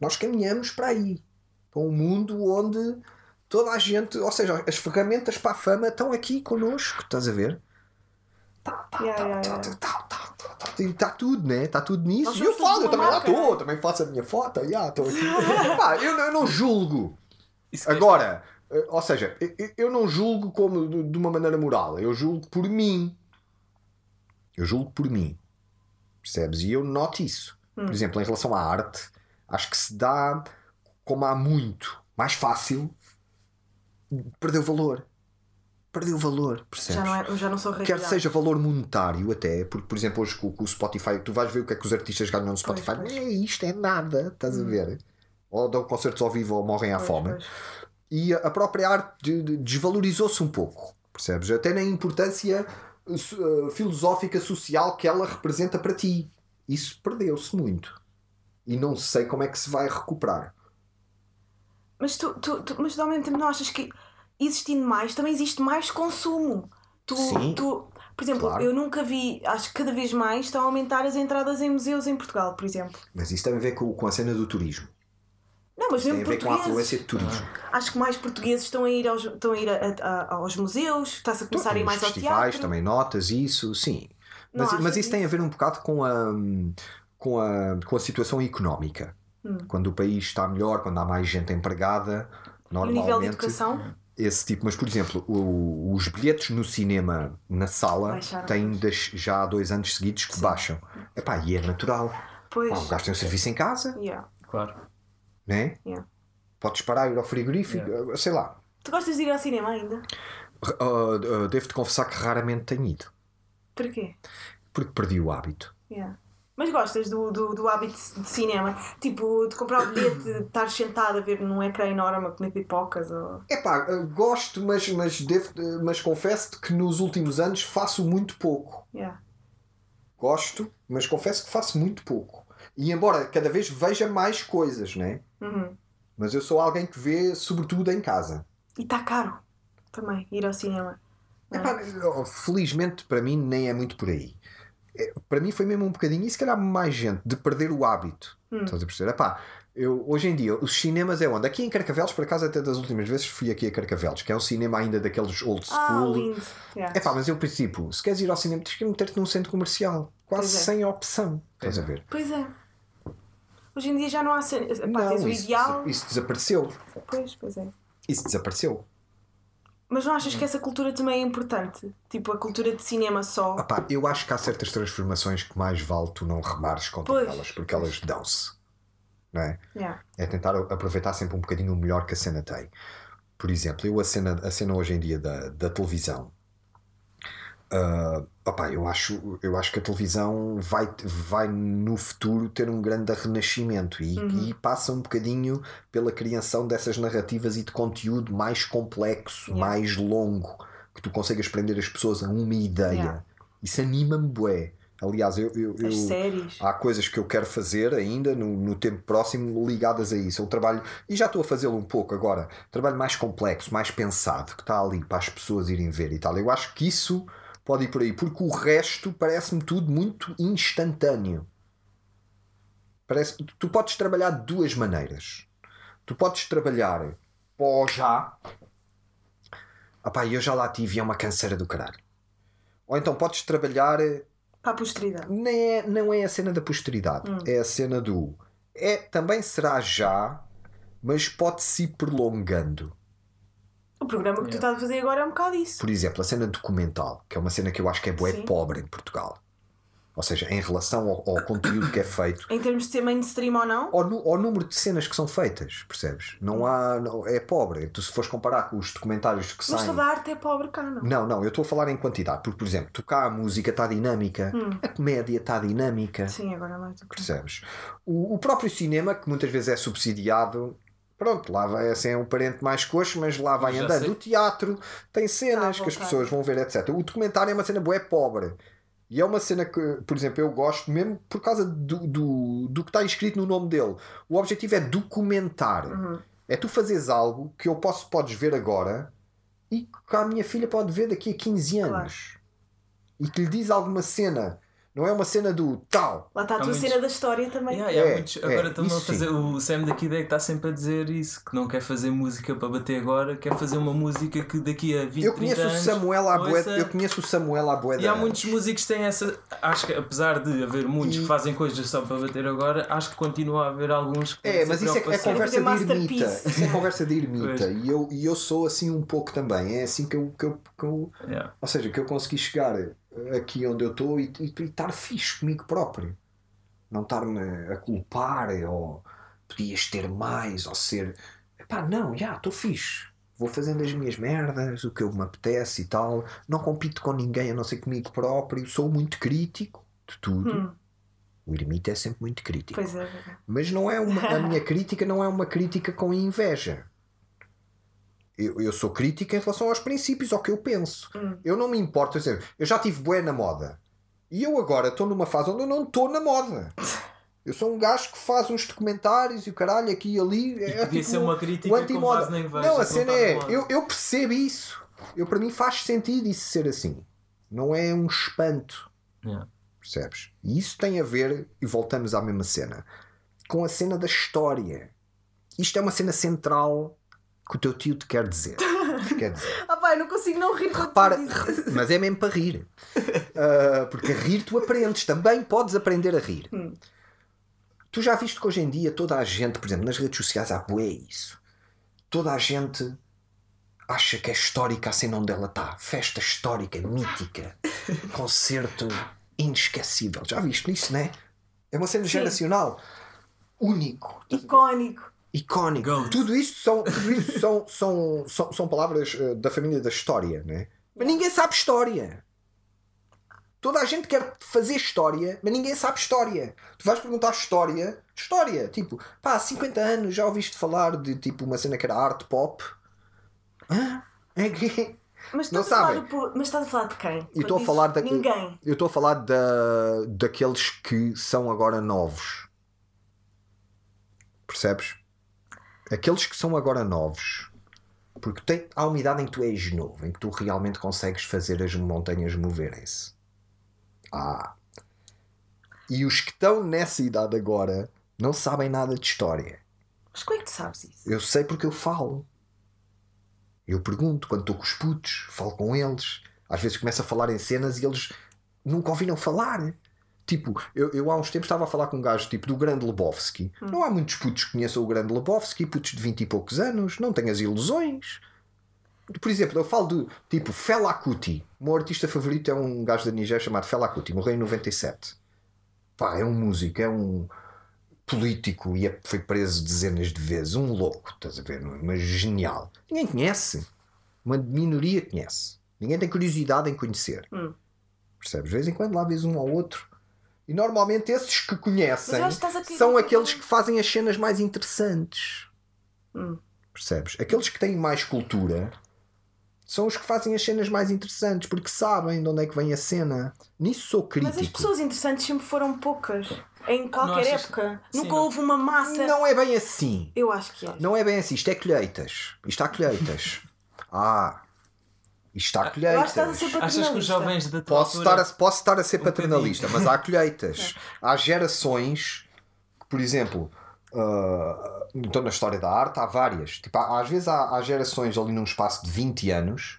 Nós caminhamos para aí. Para um mundo onde toda a gente, ou seja, as ferramentas para a fama estão aqui connosco. Estás a ver? Tá, tá, tá, tá, tá. E Está tudo, né? Está tudo nisso. Nós E eu falo, eu também lá estou, né? também faço a minha foto. Yeah, estou aqui. <laughs> Pá, eu, não- eu não julgo. Que é Agora, ou seja, eu- não julgo como de uma maneira moral, eu julgo por mim. Eu julgo por mim. Percebes? E eu noto isso. Por exemplo, em relação à arte, acho que se dá como há muito, mais fácil, perdeu valor. Perdeu valor, percebes? Já não, é, já não sou Quer seja valor monetário até, porque por exemplo hoje com, o Spotify, tu vais ver o que é que os artistas ganham no Spotify, pois. não é isto, é nada, estás a ver? Ou dão concertos ao vivo ou morrem à Pois, fome. pois. E a própria arte de- de- desvalorizou-se um pouco, percebes? Até na importância so- uh, filosófica, social que ela representa para ti. Isso perdeu-se muito. e não sei como é que se vai recuperar. Mas tu, tu, tu- mas ao mesmo tempo não achas que existindo mais, também existe mais consumo. Tu, Sim. tu, por exemplo, Claro. eu nunca vi, acho que cada vez mais estão a aumentar as entradas em museus em Portugal, por exemplo. Mas isso tem a ver com, com a cena do turismo. Não, mas Tem mesmo a ver com a portugueses. afluência de turismo. Acho que mais portugueses estão a ir aos, estão a ir a- a- aos museus, está-se a começar a ir mais ao festivais teatro. também notas isso, sim. Não Mas, mas isso isso? tem a ver um bocado com a, com a, com a situação económica. Hum. Quando o país está melhor, quando há mais gente empregada, E o normalmente. nível de educação? esse tipo, mas por exemplo, o- os bilhetes no cinema na sala Baixaram. têm das- já há dois anos seguidos que baixam. Epá, e é natural. Pois. Pá, o gajo tem um serviço em casa, Yeah, Claro. Né? yeah. podes parar, ir ao frigorífico, uh, sei lá. Tu gostas de ir ao cinema ainda? Uh, uh, Devo-te confessar que raramente tenho ido, Porquê? porque perdi o hábito. Yeah. Mas gostas do, do, do hábito de cinema? Tipo, de comprar o bilhete, de estar sentado a ver num ecrã enorme a comer pipocas? Ou... Epá, uh, gosto, mas, mas, devo, mas confesso-te que nos últimos anos faço muito pouco. Yeah. Gosto, mas confesso que faço muito pouco. E embora cada vez veja mais coisas, né? Uhum. Mas eu sou alguém que vê sobretudo em casa. E está caro também ir ao cinema. é? Felizmente para mim nem é muito por aí. É, Para mim foi mesmo um bocadinho, e se calhar mais gente, de perder o hábito. Hum. Estás a perceber? Epá, eu, hoje em dia, os cinemas é onde? Aqui em Carcavelos, por acaso, até das últimas vezes fui aqui a Carcavelos, que é um cinema ainda daqueles old Ah, school. lindo. Yeah. Epá, mas eu princípio, se queres ir ao cinema, tens que meter-te num centro comercial, quase é. sem opção. Estás a ver? Pois é. Hoje em dia já não há cena. Epá, Não, tens o isso, ideal. isso desapareceu. Pois, pois é. Isso desapareceu. Mas não achas que essa cultura também é importante? Tipo, a cultura de cinema só. Opá, eu acho que há certas transformações que mais vale tu não remares contra Pois. elas, porque elas dão-se. Não é? Yeah. É tentar aproveitar sempre um bocadinho o melhor que a cena tem. Por exemplo, eu a cena, a cena hoje em dia da, da televisão. ah, opá, eu, acho, eu acho que a televisão vai, vai no futuro ter um grande renascimento e, e passa um bocadinho pela criação dessas narrativas e de conteúdo mais complexo, Yeah. mais longo, que tu consigas prender as pessoas a uma ideia. Yeah. Isso anima-me, bué. Aliás, eu, eu, eu- há coisas que eu quero fazer ainda no, no tempo próximo ligadas a isso. Eu trabalho, e já estou a fazê-lo um pouco agora, trabalho mais complexo, mais pensado, que está ali para as pessoas irem ver e tal. Eu acho que isso pode ir por aí, porque o resto parece-me tudo muito instantâneo. Parece, tu podes trabalhar de duas maneiras. Tu podes trabalhar pó já. Apá, eu já lá tive e é uma canseira do caralho. Ou então podes trabalhar Para a posteridade. nem é, não é a cena da posteridade, é a cena do. É, também será já, mas pode-se ir prolongando. O programa que tu estás a fazer agora é um bocado isso. Por exemplo, a cena documental, que é uma cena que eu acho que é bué Sim. pobre em Portugal. Ou seja, em relação ao, ao conteúdo que é feito, Em termos de ser mainstream ou não, ao, nu- ao número de cenas que são feitas, percebes? Não há. não- é pobre. Tu, se fores comparar com os documentários que mas saem. toda a arte é pobre cá, não? Não, não, eu estou a falar em quantidade. Porque, por exemplo, cá a música está dinâmica, a comédia está dinâmica. Sim, agora é mais do que. Percebes? O, o próprio cinema, que muitas vezes é subsidiado, pronto, lá vai assim, é um parente mais coxo, mas lá vai Já andando. sei. O teatro tem cenas Tá a que as pessoas vão ver, etc. O documentário é uma cena bué pobre. E é uma cena que, por exemplo, eu gosto mesmo por causa do, do, do que está escrito no nome dele. O objetivo é documentar. Uhum. É tu fazeres algo que eu posso, podes ver agora e que a minha filha pode ver daqui a 15 anos. E que lhe diz alguma cena. Não é uma cena do tal. Lá está a tua muitos- cena da história também. Yeah, yeah, É, muitos- é, agora estamos a isso fazer. sim. O Sam daqui que está sempre a dizer isso, que não quer fazer música para bater agora, quer fazer uma música que daqui a 20 Eu conheço 30 o anos, Samuel ouça- eu conheço o Samuel bué E há muitos anos. músicos que têm essa. Acho que apesar de haver muitos E- que fazem coisas só para bater agora, acho que continua a haver alguns que É, mas isso é, é conversa de ermita. Isso é conversa de ermita. E eu, e eu sou assim um pouco também. É assim que eu, que eu, que eu- Yeah. Ou seja, que eu consegui chegar aqui onde eu estou e, e, e estar fixe comigo próprio. Não estar-me a culpar ou podias ter mais ou ser. Epá, não, já, estou fixe. Vou fazendo as minhas merdas, o que eu me apetece e tal. Não compito com ninguém a não ser comigo próprio. Sou muito crítico de tudo. Hum, O ermita é sempre muito crítico. pois é, pois é. Mas não é uma, a <laughs> minha crítica não é uma crítica com inveja. Eu, eu sou crítica em relação aos princípios, ao que eu penso. Hum. Eu não me importo, quer dizer, eu já tive bué na moda. E eu agora estou numa fase onde eu não estou na moda. Eu sou um gajo que faz uns documentários e o caralho aqui e ali. É, podia ser uma crítica o com base na inveja, Não, a cena é. Eu, eu percebo isso. Eu, para mim faz sentido isso ser assim. Não é um espanto. Yeah. Percebes? E isso tem a ver, e voltamos à mesma cena, com a cena da história. Isto é uma cena central que o teu tio te quer dizer. quer dizer. <laughs> Ah, pá, eu não consigo não rir Repara, mas é mesmo para rir. Ah, porque a rir tu aprendes, também podes aprender a rir. Hum. Tu já viste que hoje em dia toda a gente, por exemplo, nas redes sociais há bué isso. Toda a gente acha que é histórica a cena onde ela está. Festa histórica, mítica, <laughs> concerto inesquecível. Já viste isso, não é? É uma cena geracional. Único. Icónico. Icónico. Tudo isto são, tudo isto são, são, são, são palavras eh, da família da história, né? Mas ninguém sabe história. Toda a gente quer fazer história, mas ninguém sabe história. Tu vais perguntar história, história, tipo, pá, há 50 anos já ouviste falar de tipo uma cena que era arte pop? Hã? É que. Mas Não estás, a falar sabem. pro- mas estás a falar de quem? E Quando estou a falar da. Ninguém. Eu estou a falar da, daqueles que são agora novos. Percebes? Aqueles que são agora novos. Porque tem, há uma idade em que tu és novo, em que tu realmente consegues fazer as montanhas moverem-se. Ah. E os que estão nessa idade agora não sabem nada de história. Mas como é que tu sabes isso? Eu sei porque eu falo. Eu pergunto quando estou com os putos, falo com eles. Às vezes começo a falar em cenas e eles nunca ouviram falar. Tipo, eu, eu há uns tempos estava a falar com um gajo tipo do Grande Lebowski. Não há muitos putos que conheçam o Grande Lebowski, putos de 20 e poucos anos, não têm as ilusões. Por exemplo, eu falo de tipo Fela Kuti. O meu artista favorito é um gajo da Nigéria chamado Fela Kuti, morreu em 97. Pá, é um músico, é um político e é- foi preso dezenas de vezes. Um louco, estás a ver? Mas genial. Ninguém conhece. Uma minoria conhece. Ninguém tem curiosidade em conhecer. Hum. Percebes? De vez em quando lá vês um ao outro. E normalmente esses que conhecem são aqueles que fazem as cenas mais interessantes. Hum. Percebes? Aqueles que têm mais cultura são os que fazem as cenas mais interessantes porque sabem de onde é que vem a cena. Nisso sou crítico. Mas as pessoas interessantes sempre foram poucas. Em qualquer achas- época. Sim, Nunca não. houve uma massa. Não é bem assim. Eu acho que é. Não é bem assim. Isto é colheitas. Isto há colheitas. <laughs> Ah, isto há Eu acho que estás a colheitas. Achas que os jovens da tua Posso estar, a, posso estar a ser Um paternalista, mas há colheitas. <laughs> Há gerações que, por exemplo, ah, então na história da arte há várias. Tipo, há- às vezes há, há gerações ali num espaço de 20 anos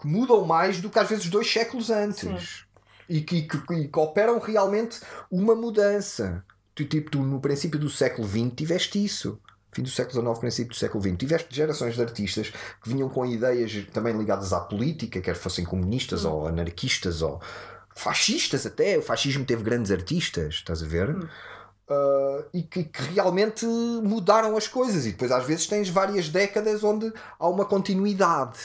que mudam mais do que às vezes dois séculos antes. E que, que, e que operam realmente uma mudança. Tu, tipo, tu no princípio do século XX tiveste isso. Fim do século XIX, princípio do século XX. Tiveste gerações de artistas que vinham com ideias também ligadas à política, quer fossem comunistas ou anarquistas ou fascistas até. O fascismo teve grandes artistas, estás a ver? Uh, e que, que realmente mudaram as coisas. E depois às vezes tens várias décadas onde há uma continuidade.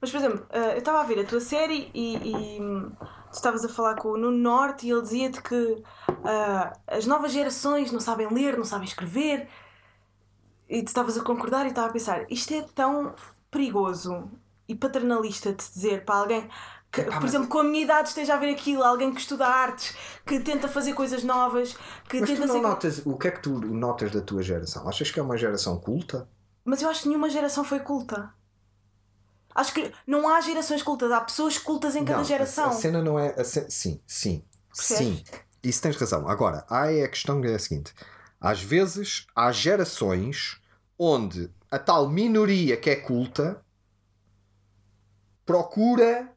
Mas, por exemplo, eh, eu estava a ver a tua série e, e, hum, tu estavas a falar com o Nuno Norte e ele dizia-te que ah, as novas gerações não sabem ler, não sabem escrever. E tu estavas a concordar e estava a pensar, isto é tão perigoso e paternalista de se dizer para alguém que, Epá, por mas- exemplo, com a minha idade esteja a ver aquilo, alguém que estuda artes, que tenta fazer coisas novas, que Mas tenta tu não ser. notas o que é que tu notas da tua geração? Achas que é uma geração culta? Mas eu acho que nenhuma geração foi culta. Acho que não há gerações cultas, há pessoas cultas em cada Não, a- geração. A, cena não é. a ce- Sim, sim. Percebes? Sim. Isso tens razão. Agora, há é a questão que é a seguinte: às vezes há gerações onde a tal minoria que é culta procura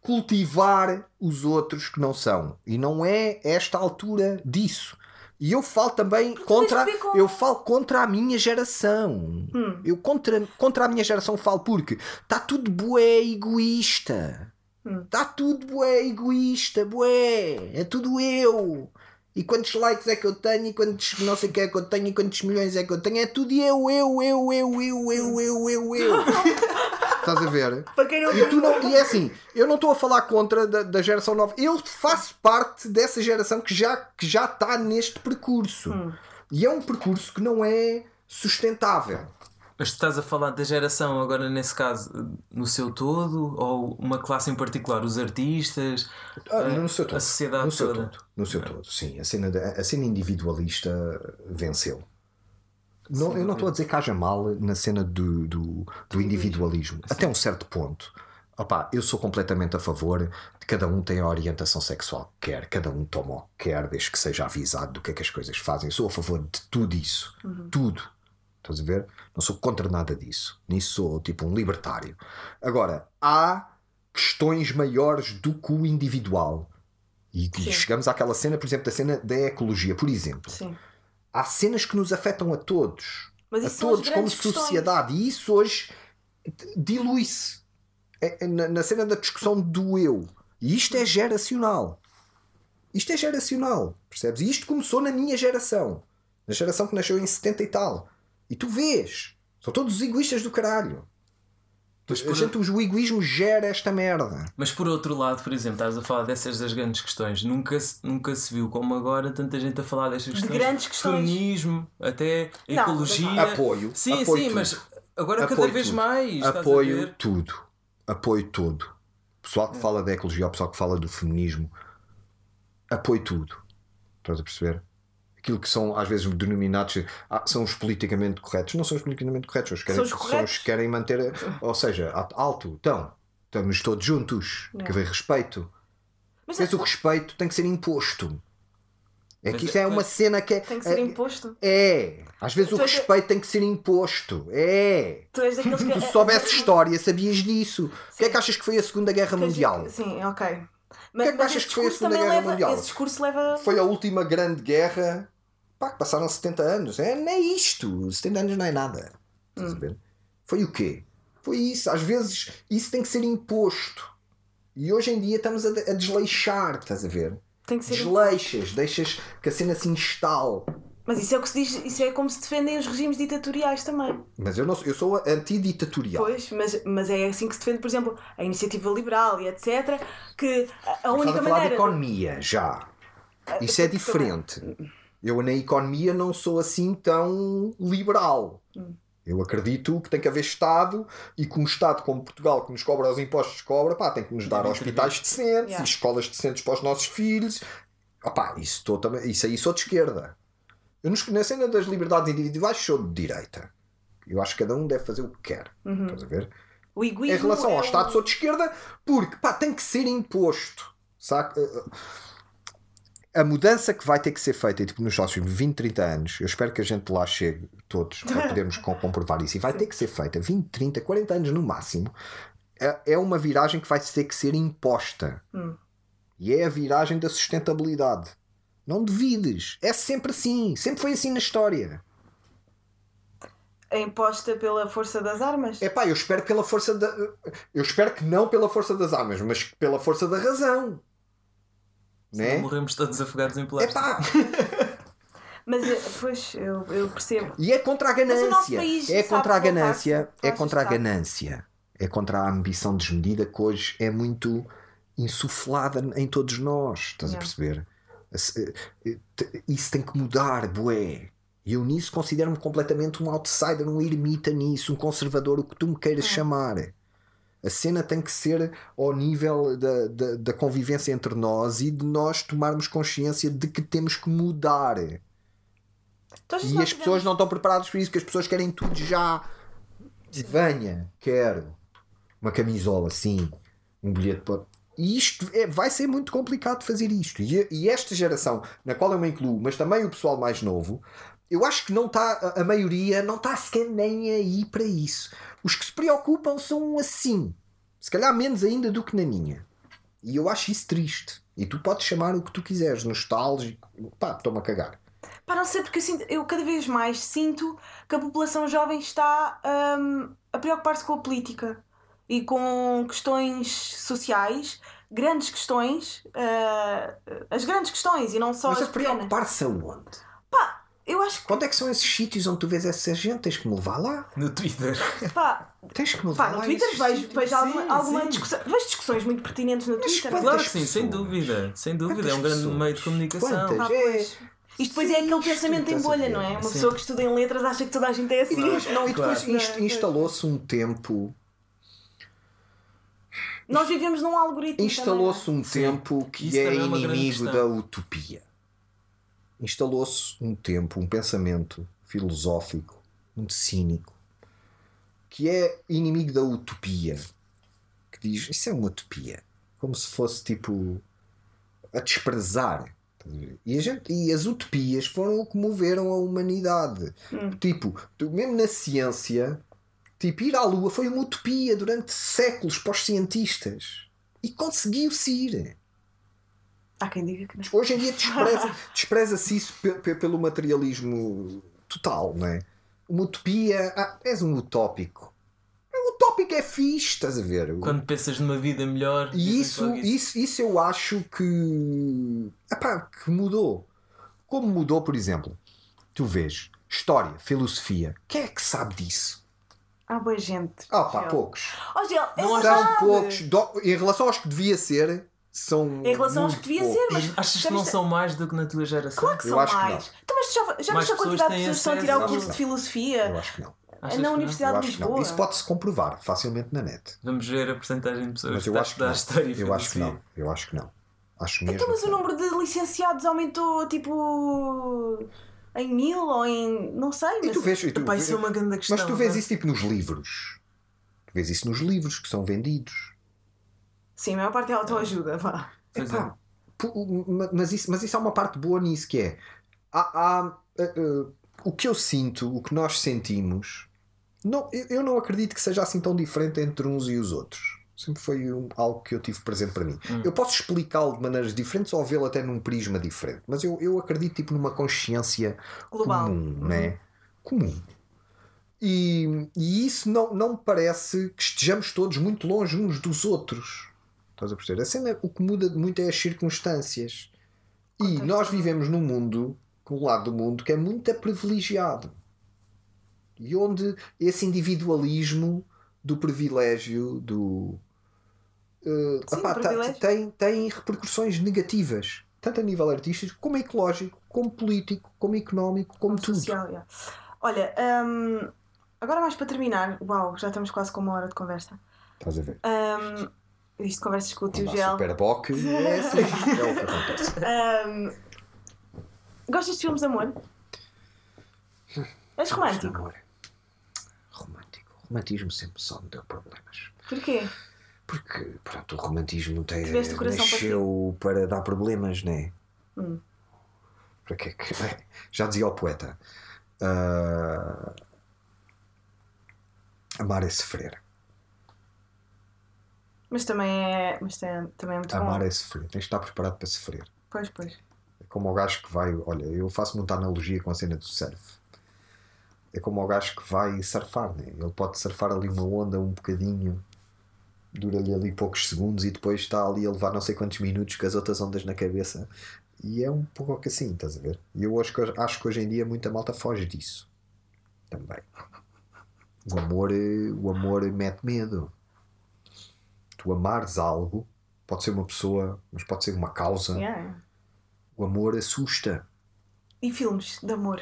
cultivar os outros que não são. E não é esta altura disso. E eu falo também contra, com- eu falo contra a minha geração. Hum. Eu contra, contra a minha geração falo porque está tudo bué egoísta. Hum. Está tudo bué egoísta, bué. É tudo eu. E quantos likes é que eu tenho, e quantos não sei o que é que eu tenho, e quantos milhões é que eu tenho. É tudo eu, eu, eu, eu, eu, eu, eu, eu, eu. <laughs> Estás a ver? Para quem não E, tu não, e é assim, eu não estou a falar contra da, da geração nova. Eu faço parte dessa geração que já, que já está neste percurso. E é um percurso que não é sustentável. Mas tu estás a falar da geração agora, nesse caso, no seu todo, ou uma classe em particular, os artistas, Ah, a, no seu todo. a sociedade no seu toda? todo. No seu todo, sim. A cena, da- a cena individualista venceu. Não, eu não estou a dizer que haja mal na cena do, do, do individualismo. Até um certo ponto. Opá, eu sou completamente a favor de cada um tem a orientação sexual que quer, cada um toma o que quer, desde que seja avisado do que é que as coisas fazem. Eu sou a favor de tudo isso. Tudo. Estás a ver? Não sou contra nada disso. Nisso sou tipo um libertário. Agora, há questões maiores do que o individual. E, e chegamos àquela cena, por exemplo, da cena da ecologia, por exemplo. Sim. Há cenas que nos afetam a todos. A todos como questões. sociedade. E isso hoje dilui-se É- é na, na cena da discussão do eu. E isto é geracional. Isto é geracional, percebes? E isto começou na minha geração. Na geração que nasceu em 70 e tal. E tu vês. São todos egoístas do caralho. Mas a por- gente, o egoísmo gera esta merda. Mas por outro lado, por exemplo, estás a falar dessas das grandes questões. Nunca se, nunca se viu como agora tanta gente a falar destas questões. grandes questões. Feminismo, até Não, ecologia. Apoio. Sim, apoio sim, tudo. mas agora cada Apoio vez tudo. mais. estás a Apoio ver? tudo. Apoio tudo. O pessoal que fala da ecologia, o pessoal que fala do feminismo, apoio tudo. Estás a perceber? Aquilo que são às vezes denominados ah, são os politicamente corretos. Não são os politicamente corretos, os que querem, São os são os que querem manter. Ou seja, alto, então, estamos todos juntos, tem que haver respeito. Mas Mas o respeito tem que ser imposto. É Mas que isso é- é uma cena que é. tem que ser é- imposto. É. Às vezes o Tu és- respeito tem que ser imposto. É. Tu és daqueles <laughs> que. Tu soubesses história, sabias disso. O que é que achas que foi a Segunda Guerra Mundial? Sim, ok. que Mas, é que mas achas esse que foi a Segunda Guerra leva, Mundial? Esse discurso leva. Foi a última grande guerra. Pá, que passaram 70 anos. É, não é isto. 70 anos não é nada. Estás Hum. a ver? Foi o quê? Foi isso. Às vezes isso tem que ser imposto. E hoje em dia estamos a, a desleixar, estás a ver? Tem que ser. Desleixas, deixas que a cena se instale. Mas isso é o que se diz, isso é como se defendem os regimes ditatoriais também. Mas eu, não, sou- eu sou antiditatorial. Pois, mas, mas é assim que se defende, por exemplo, a iniciativa liberal e etc. Que a, a única a falar maneira. de economia, já. Isso é diferente. Eu na economia não sou assim tão liberal. Eu acredito que tem que haver Estado e que um Estado como Portugal, que nos cobra os impostos, cobra, pá, tem que nos dar Deve hospitais decentes Yeah. e escolas decentes para os nossos filhos. Opá, isso, estou também, isso aí sou de esquerda. Eu nos- na cena das liberdades individuais sou de direita. Eu acho que cada um deve fazer o que quer. Estás a ver? O egoísmo Em relação é ao um- Estado, sou de esquerda porque pá, tem que ser imposto. Saca? A mudança que vai ter que ser feita tipo, nos próximos 20, 30 anos, eu espero que a gente lá chegue todos para <laughs> podermos com- comprovar isso, e vai ter que ser feita 20, 30, 40 anos no máximo. É, é uma viragem que vai ter que ser imposta. E é a viragem da sustentabilidade. Não devides. É sempre assim. Sempre foi assim na história. é imposta pela força das armas. É pá, eu espero pela força da. Eu espero que não pela força das armas, mas pela força da razão. Né? Morremos todos afogados em É plástico. pá, <laughs> Mas, eh, pois, eu, eu percebo. e é contra a o nosso ganância. É contra a ganância. É contra a ganância. É contra a ambição desmedida que hoje é muito insuflada em todos nós. Estás a Yeah. perceber? Esse- eh, Isso tem que mudar, bué. E eu nisso considero-me completamente um outsider, um ermita nisso, um conservador, o que tu me queiras chamar. A cena tem que ser ao nível da, da, da convivência entre nós e de nós tomarmos consciência de que temos que mudar. Que E as pessoas não estão preparadas para isso, porque as pessoas querem tudo já. Venha, quero. Uma camisola, sim. Um bilhete para. E isto é, vai ser muito complicado fazer isto. E, e esta geração, na qual eu me incluo, mas também o pessoal mais novo, eu acho que não está, a, maioria não está sequer nem aí para isso. Os que se preocupam são assim. Se calhar menos ainda do que na minha. E eu acho isso triste. E tu podes chamar o que tu quiseres, nostálgico. Pá, estou-me a cagar. Pá, não sei, porque eu, sinto- eu cada vez mais sinto que a população jovem está hum, a preocupar-se com a política e com questões sociais, grandes questões, ah, as grandes questões e não só Mas as a preocupar-se aonde? Pá, eu acho que Quando é que são esses sítios onde tu vês essa gente? Tens que me levar lá. No Twitter. pá, Tens que me levar pá no lá. a Twitter esses vejo, sítios. vejo alguma, sim, alguma sim. discussão, vejo discussões muito pertinentes no Twitter. quantas Claro que sim, sem pessoas? dúvida. Sem dúvida. Quantas É um grande pessoas? meio de comunicação. Quantas? Ah, pois. Isto depois é aquele pensamento em estás a bolha, ver, não é? Uma sim. pessoa que estuda em letras acha que toda a gente é assim. não, e depois Claro. inst- instalou-se um tempo Nós vivemos num algoritmo. Instalou-se um Sim. tempo que Isso é também é uma grande inimigo questão. da utopia. Instalou-se um tempo, um pensamento filosófico, muito cínico, que é inimigo da utopia. Que diz: Isso é uma utopia. Como se fosse tipo a desprezar. E, a gente, e as utopias foram o que moveram a humanidade. Tipo, tu- mesmo na ciência, tipo, ir à Lua foi uma utopia durante séculos para os cientistas. E conseguiu-se ir. Há quem diga que não. Hoje em dia <laughs> despreza- despreza-se isso pe- pe- pelo materialismo total, não é? Uma utopia. Ah, és um utópico. Um utópico é fixe, estás a ver? Quando pensas numa vida melhor. E isso, logo isso, isso eu acho que. Epá, que mudou. Como mudou, por exemplo, tu vês história, filosofia. Quem é que sabe disso? Há boa gente. Ah, pá, Gel. poucos. Oh, Gel, é Não verdade. Poucos. Do- Em relação aos que devia ser, são. Em relação aos que devia poucos. ser, Mas achas que não são mais do que na tua geração? Claro que Eu são acho que mais. não. Então, mas já, já viste a quantidade de pessoas que estão a tirar o curso de Eu filosofia acho que não. Achas na que? Universidade Eu de que. Lisboa? Isso pode-se comprovar facilmente na net. Vamos ver a porcentagem de pessoas Mas que eu a acho que estudar história e Eu acho que não. Eu acho que não. Acho mesmo. Então, mas que o número de licenciados aumentou tipo. em mil ou em. não sei, E mas. tu vês, e tu, Epá, isso é uma grande questão. mas tu vês não é? isso tipo nos livros. Tu vês isso nos livros que são vendidos. Sim, a maior parte é autoajuda, vá. Pois é. mas, isso, mas isso há uma parte boa nisso que é há, há, uh, uh, o que eu sinto, o que nós sentimos. Não, eu, eu não acredito que seja assim tão diferente entre uns e os outros. Sempre foi um- algo que eu tive presente para mim. Hum. Eu posso explicá-lo de maneiras diferentes ou vê-lo até num prisma diferente, mas eu, eu acredito tipo, numa consciência Global. comum, né? Comum. E, e isso não, não me parece que estejamos todos muito longe uns dos outros. Estás a perceber? A cena, o que muda muito é as circunstâncias. E nós vivemos num mundo, com um lado do mundo, que é muito privilegiado. E onde esse individualismo do privilégio, do. eh, Sim, opá, tá- privilégio. tem, tem repercussões negativas, tanto a nível artístico, como ecológico, como político, como económico, como, Como tudo. social, yeah. Olha, hum, agora mais para terminar, uau, já estamos quase com uma hora de conversa. Estás a ver? Hum, isto conversas com o tio Gel. Superboc <laughs> é assim, é o que acontece. Hum, gostas de filmes de amor? És romântico? Amor. Romântico. O romantismo sempre só me deu problemas. Porquê? Porque, pronto, o romantismo tem, nasceu para dar problemas, não é? Hum. Para que é que. <laughs> Já dizia o poeta: ah, Amar é sofrer. Mas também é, mas tem- também é muito Amar bom. é sofrer. Tens de estar preparado para sofrer. Pois, pois. É como o gajo que vai. Olha, eu faço muita analogia com a cena do surf. É como o gajo que vai surfar, né? Ele pode surfar ali uma onda um bocadinho, dura-lhe ali poucos segundos e depois está ali a levar não sei quantos minutos com as outras ondas na cabeça. E é um pouco assim, estás a ver? E eu acho que, acho que hoje em dia muita malta foge disso. Também. O amor, o amor mete medo. Tu amares algo, pode ser uma pessoa, mas pode ser uma causa. Yeah. O amor assusta. E filmes de amor?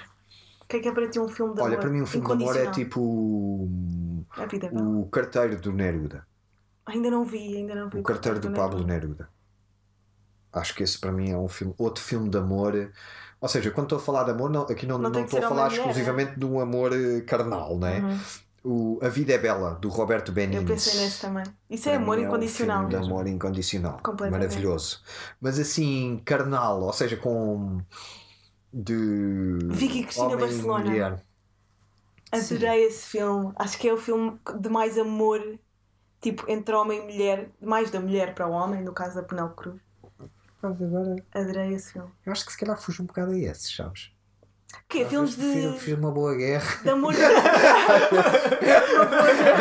O que é que é para ti um filme de Olha, amor? para mim um filme de amor é tipo A vida é bela. o carteiro do Neruda. Ainda não vi, ainda não vi. O carteiro do Neruda. Pablo Neruda. Acho que esse para mim é um filme, outro filme de amor. Ou seja, quando estou a falar de amor, não, aqui não, Não não, estou a falar mulher, exclusivamente de um amor eh, carnal, né? Uhum. O A Vida é Bela, do Roberto Benigni. Eu pensei nesse também. Isso é Para amor incondicional um filme de amor incondicional. Completamente. Maravilhoso. Mas assim, carnal, ou seja, com. De. Vicky Cristina homem e Barcelona. mulher. Sim. Adorei esse filme. Acho que é o filme de mais amor, tipo, entre homem e mulher, mais da mulher para o homem, no caso da Penélope Cruz. Mas agora, Adorei esse filme. eu acho que se calhar fujo um bocado a esses, sabes? Que é filmes de, prefiro uma boa guerra. de amor. <laughs>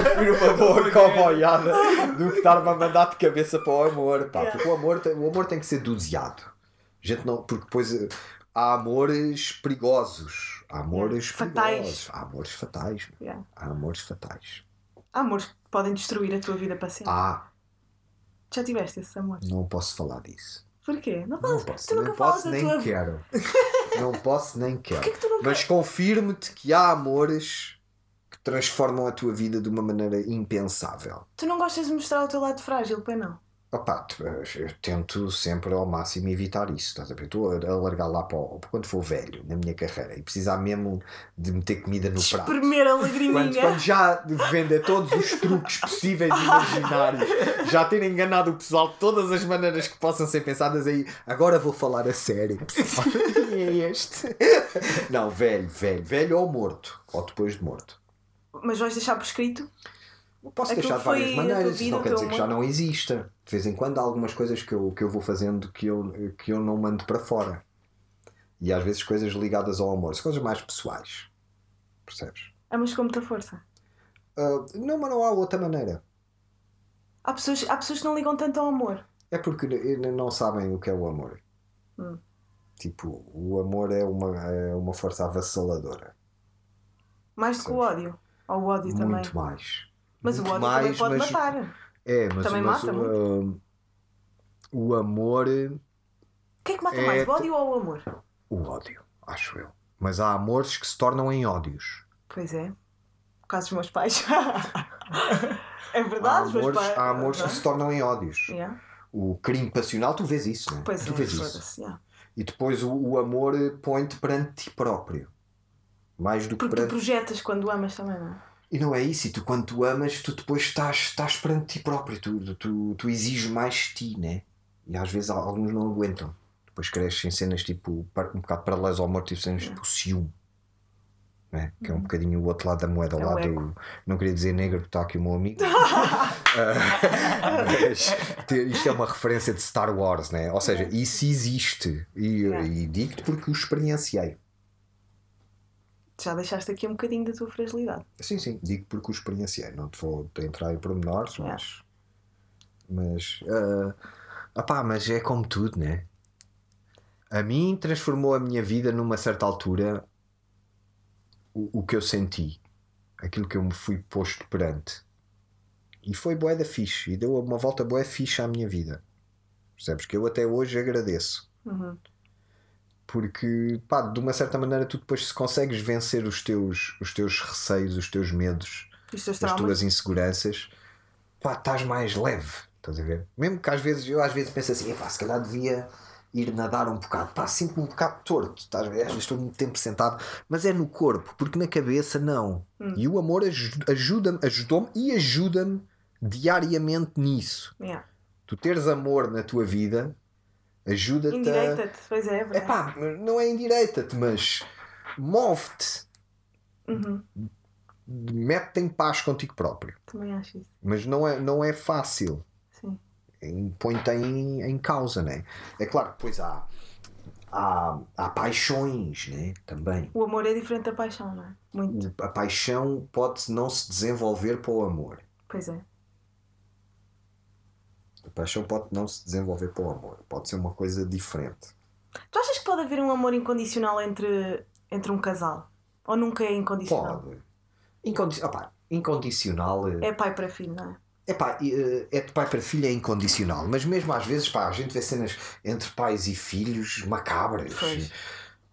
Prefiro uma boa cowboyada do que estar-me a mandar de cabeça para o amor. Pá, Yeah. Porque o amor, tem, o amor tem que ser doseado. Gente não, porque depois eh, há amores perigosos. Há amores. Fatais. perigosos. Há amores fatais. Yeah. Há amores fatais. Há amores que podem destruir a tua vida para sempre. Ah, Já tiveste esse amor? não posso falar disso. Porquê? Não, Não posso, tu nunca nem falas posso da nem tua quero. <laughs> não posso nem quero. Que nunca- Mas confirmo-te que há amores que transformam a tua vida de uma maneira impensável. Tu não gostas de mostrar o teu lado frágil, pai não? Opa, tu- eu tento sempre ao máximo evitar isso. Estás a ver? Estou a largar lá para o, quando for velho na minha carreira e precisar mesmo de meter comida no prato. Espremer a Quando, lagriminha. quando já vender todos os truques possíveis e imaginários, já ter enganado o pessoal de todas as maneiras que possam ser pensadas aí, agora vou falar a sério. pessoal. É este. Não, velho, velho, velho ou morto, ou depois de morto. Mas vais deixar por escrito? Posso Aquilo deixar de várias maneiras, isso não quer dizer que já não exista. De vez em quando há algumas coisas que eu, que eu vou fazendo que eu, que eu não mando para fora. E às vezes coisas ligadas ao amor, são coisas mais pessoais. Percebes? Amas com muita força. Ah, não, mas não há outra maneira. Há pessoas, há pessoas que não ligam tanto ao amor. É porque não sabem o que é o amor. Hum. Tipo, o amor é uma, é uma força avassaladora. Mais do que o ódio. Ou o ódio também. Muito mais. Mas o ódio mais, também pode mas- matar. É, mas, Também mas mata o, o amor. O que é que mata É mais? O tu- ódio ou o amor? O ódio, acho eu. Mas há amores que se tornam em ódios. Pois é. No caso dos meus pais. <laughs> é Há verdade, meus amores, pais. há amores que se tornam em ódios. Yeah. O crime passional, tu vês isso, não é? Pois tu é, vês isso. yeah. E depois o, o amor põe-te perante ti próprio. Mais do que Porque tu perante. projetas quando amas também, não é? E não é isso, e tu quando tu amas, tu depois estás, estás perante ti próprio, tu, tu, tu exiges mais de ti, né? E às vezes alguns não aguentam. Depois cresces em cenas tipo, um bocado paralelas ao amor, tipo cenas tipo ciúme. Né? Que é um bocadinho o outro lado da moeda, É o lado. ego. Não queria dizer negro, porque está aqui o meu amigo. <laughs> <laughs> Mas isto é uma referência de Star Wars, né? Ou seja, isso existe. E, e digo-te porque o experienciei. Já deixaste aqui um bocadinho da tua fragilidade. Sim, sim, digo porque o experienciei. Não te vou entrar em pormenores, mas. Mas. ah, opá, mas é como tudo, né? A mim transformou a minha vida numa certa altura o, o que eu senti, aquilo que eu me fui posto perante. E foi boé da fixe, e deu uma volta boé fixe à minha vida. Percebes? Que eu até hoje agradeço. Uhum. Porque, pá, de uma certa maneira, tu depois se consegues vencer os teus, os teus receios, os teus medos, os teus as traumas? tuas inseguranças, pá, estás mais leve, estás a ver? Mesmo que às vezes, eu às vezes penso assim, pá, se calhar devia ir nadar um bocado, pá, sinto-me um bocado torto, estás a ver? Às vezes estou muito tempo sentado, mas é no corpo, porque na cabeça não. Hum. E o amor aju- ajuda-me, ajudou-me e ajuda-me diariamente nisso. Yeah. Tu teres amor na tua vida ajuda-te a. Indireita-te, pois é, é verdade. pá, não é indireita-te, mas move-te, Uhum. mete-te em paz contigo próprio. Também acho isso. Mas não é, não é fácil. Sim. Põe-te em, em causa, né? É claro que depois há, há, há paixões, né? Também. O amor é diferente da paixão, não é? Muito. A paixão pode não se desenvolver para o amor. Pois é. A paixão pode não se desenvolver para o amor. Pode ser uma coisa diferente. Tu achas que pode haver um amor incondicional entre, entre um casal? Ou nunca é incondicional? Pode. Incondi opá, incondicional. eh, É pai para filho, não é? Epá, e, eh, é de pai para filho é incondicional, mas mesmo às vezes pá, a gente vê cenas entre pais e filhos macabras. Pois.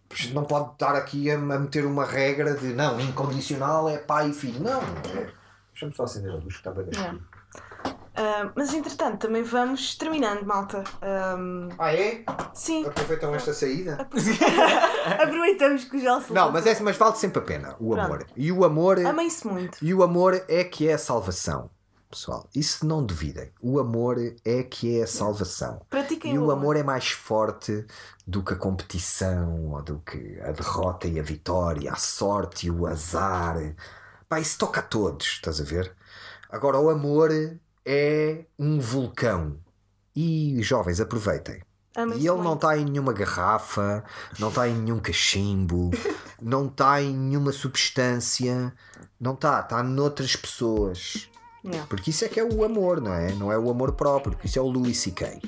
Pois Não pode estar aqui a, a meter uma regra de não, incondicional é pai e filho. Não, é- deixa-me só acender a luz que está bem É. Ah, mas entretanto, também vamos terminando, malta. Ahm, Ah, é? sim, Aproveitam esta saída? <laughs> aproveitamos que o Gelson. Não, mas, é, mas vale sempre a pena o Pronto. amor. E o amor. Amem-se muito. E o amor é que é a salvação. Pessoal, isso não duvidem. O amor é que é a salvação. Pratiquem E o o amor. amor é mais forte do que a competição, ou do que a derrota e a vitória, a sorte e o azar. Pá, isso toca a todos, estás a ver? Agora, o amor é um vulcão. E jovens, aproveitem. E ele não está em nenhuma garrafa, não está em nenhum cachimbo, <laughs> não está em nenhuma substância, não está, está noutras pessoas. Yeah. Porque isso é que é o amor, não é? Não é o amor próprio, porque isso é o Louis C.K.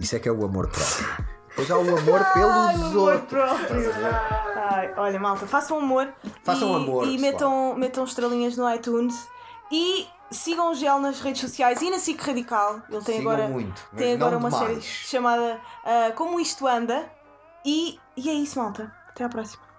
Isso é que é o amor próprio. Depois há o amor <laughs> Ai, pelos o amor outros. próprio. Ai, olha, malta, façam amor. Façam e, amor, E pessoal. metam, metam estrelinhas no iTunes. E sigam o Gel nas redes sociais e na SIC Radical. Ele tem Sigam agora, muito, tem agora uma série demais. chamada ah, Como Isto Anda. E, e é isso, malta. Até à próxima.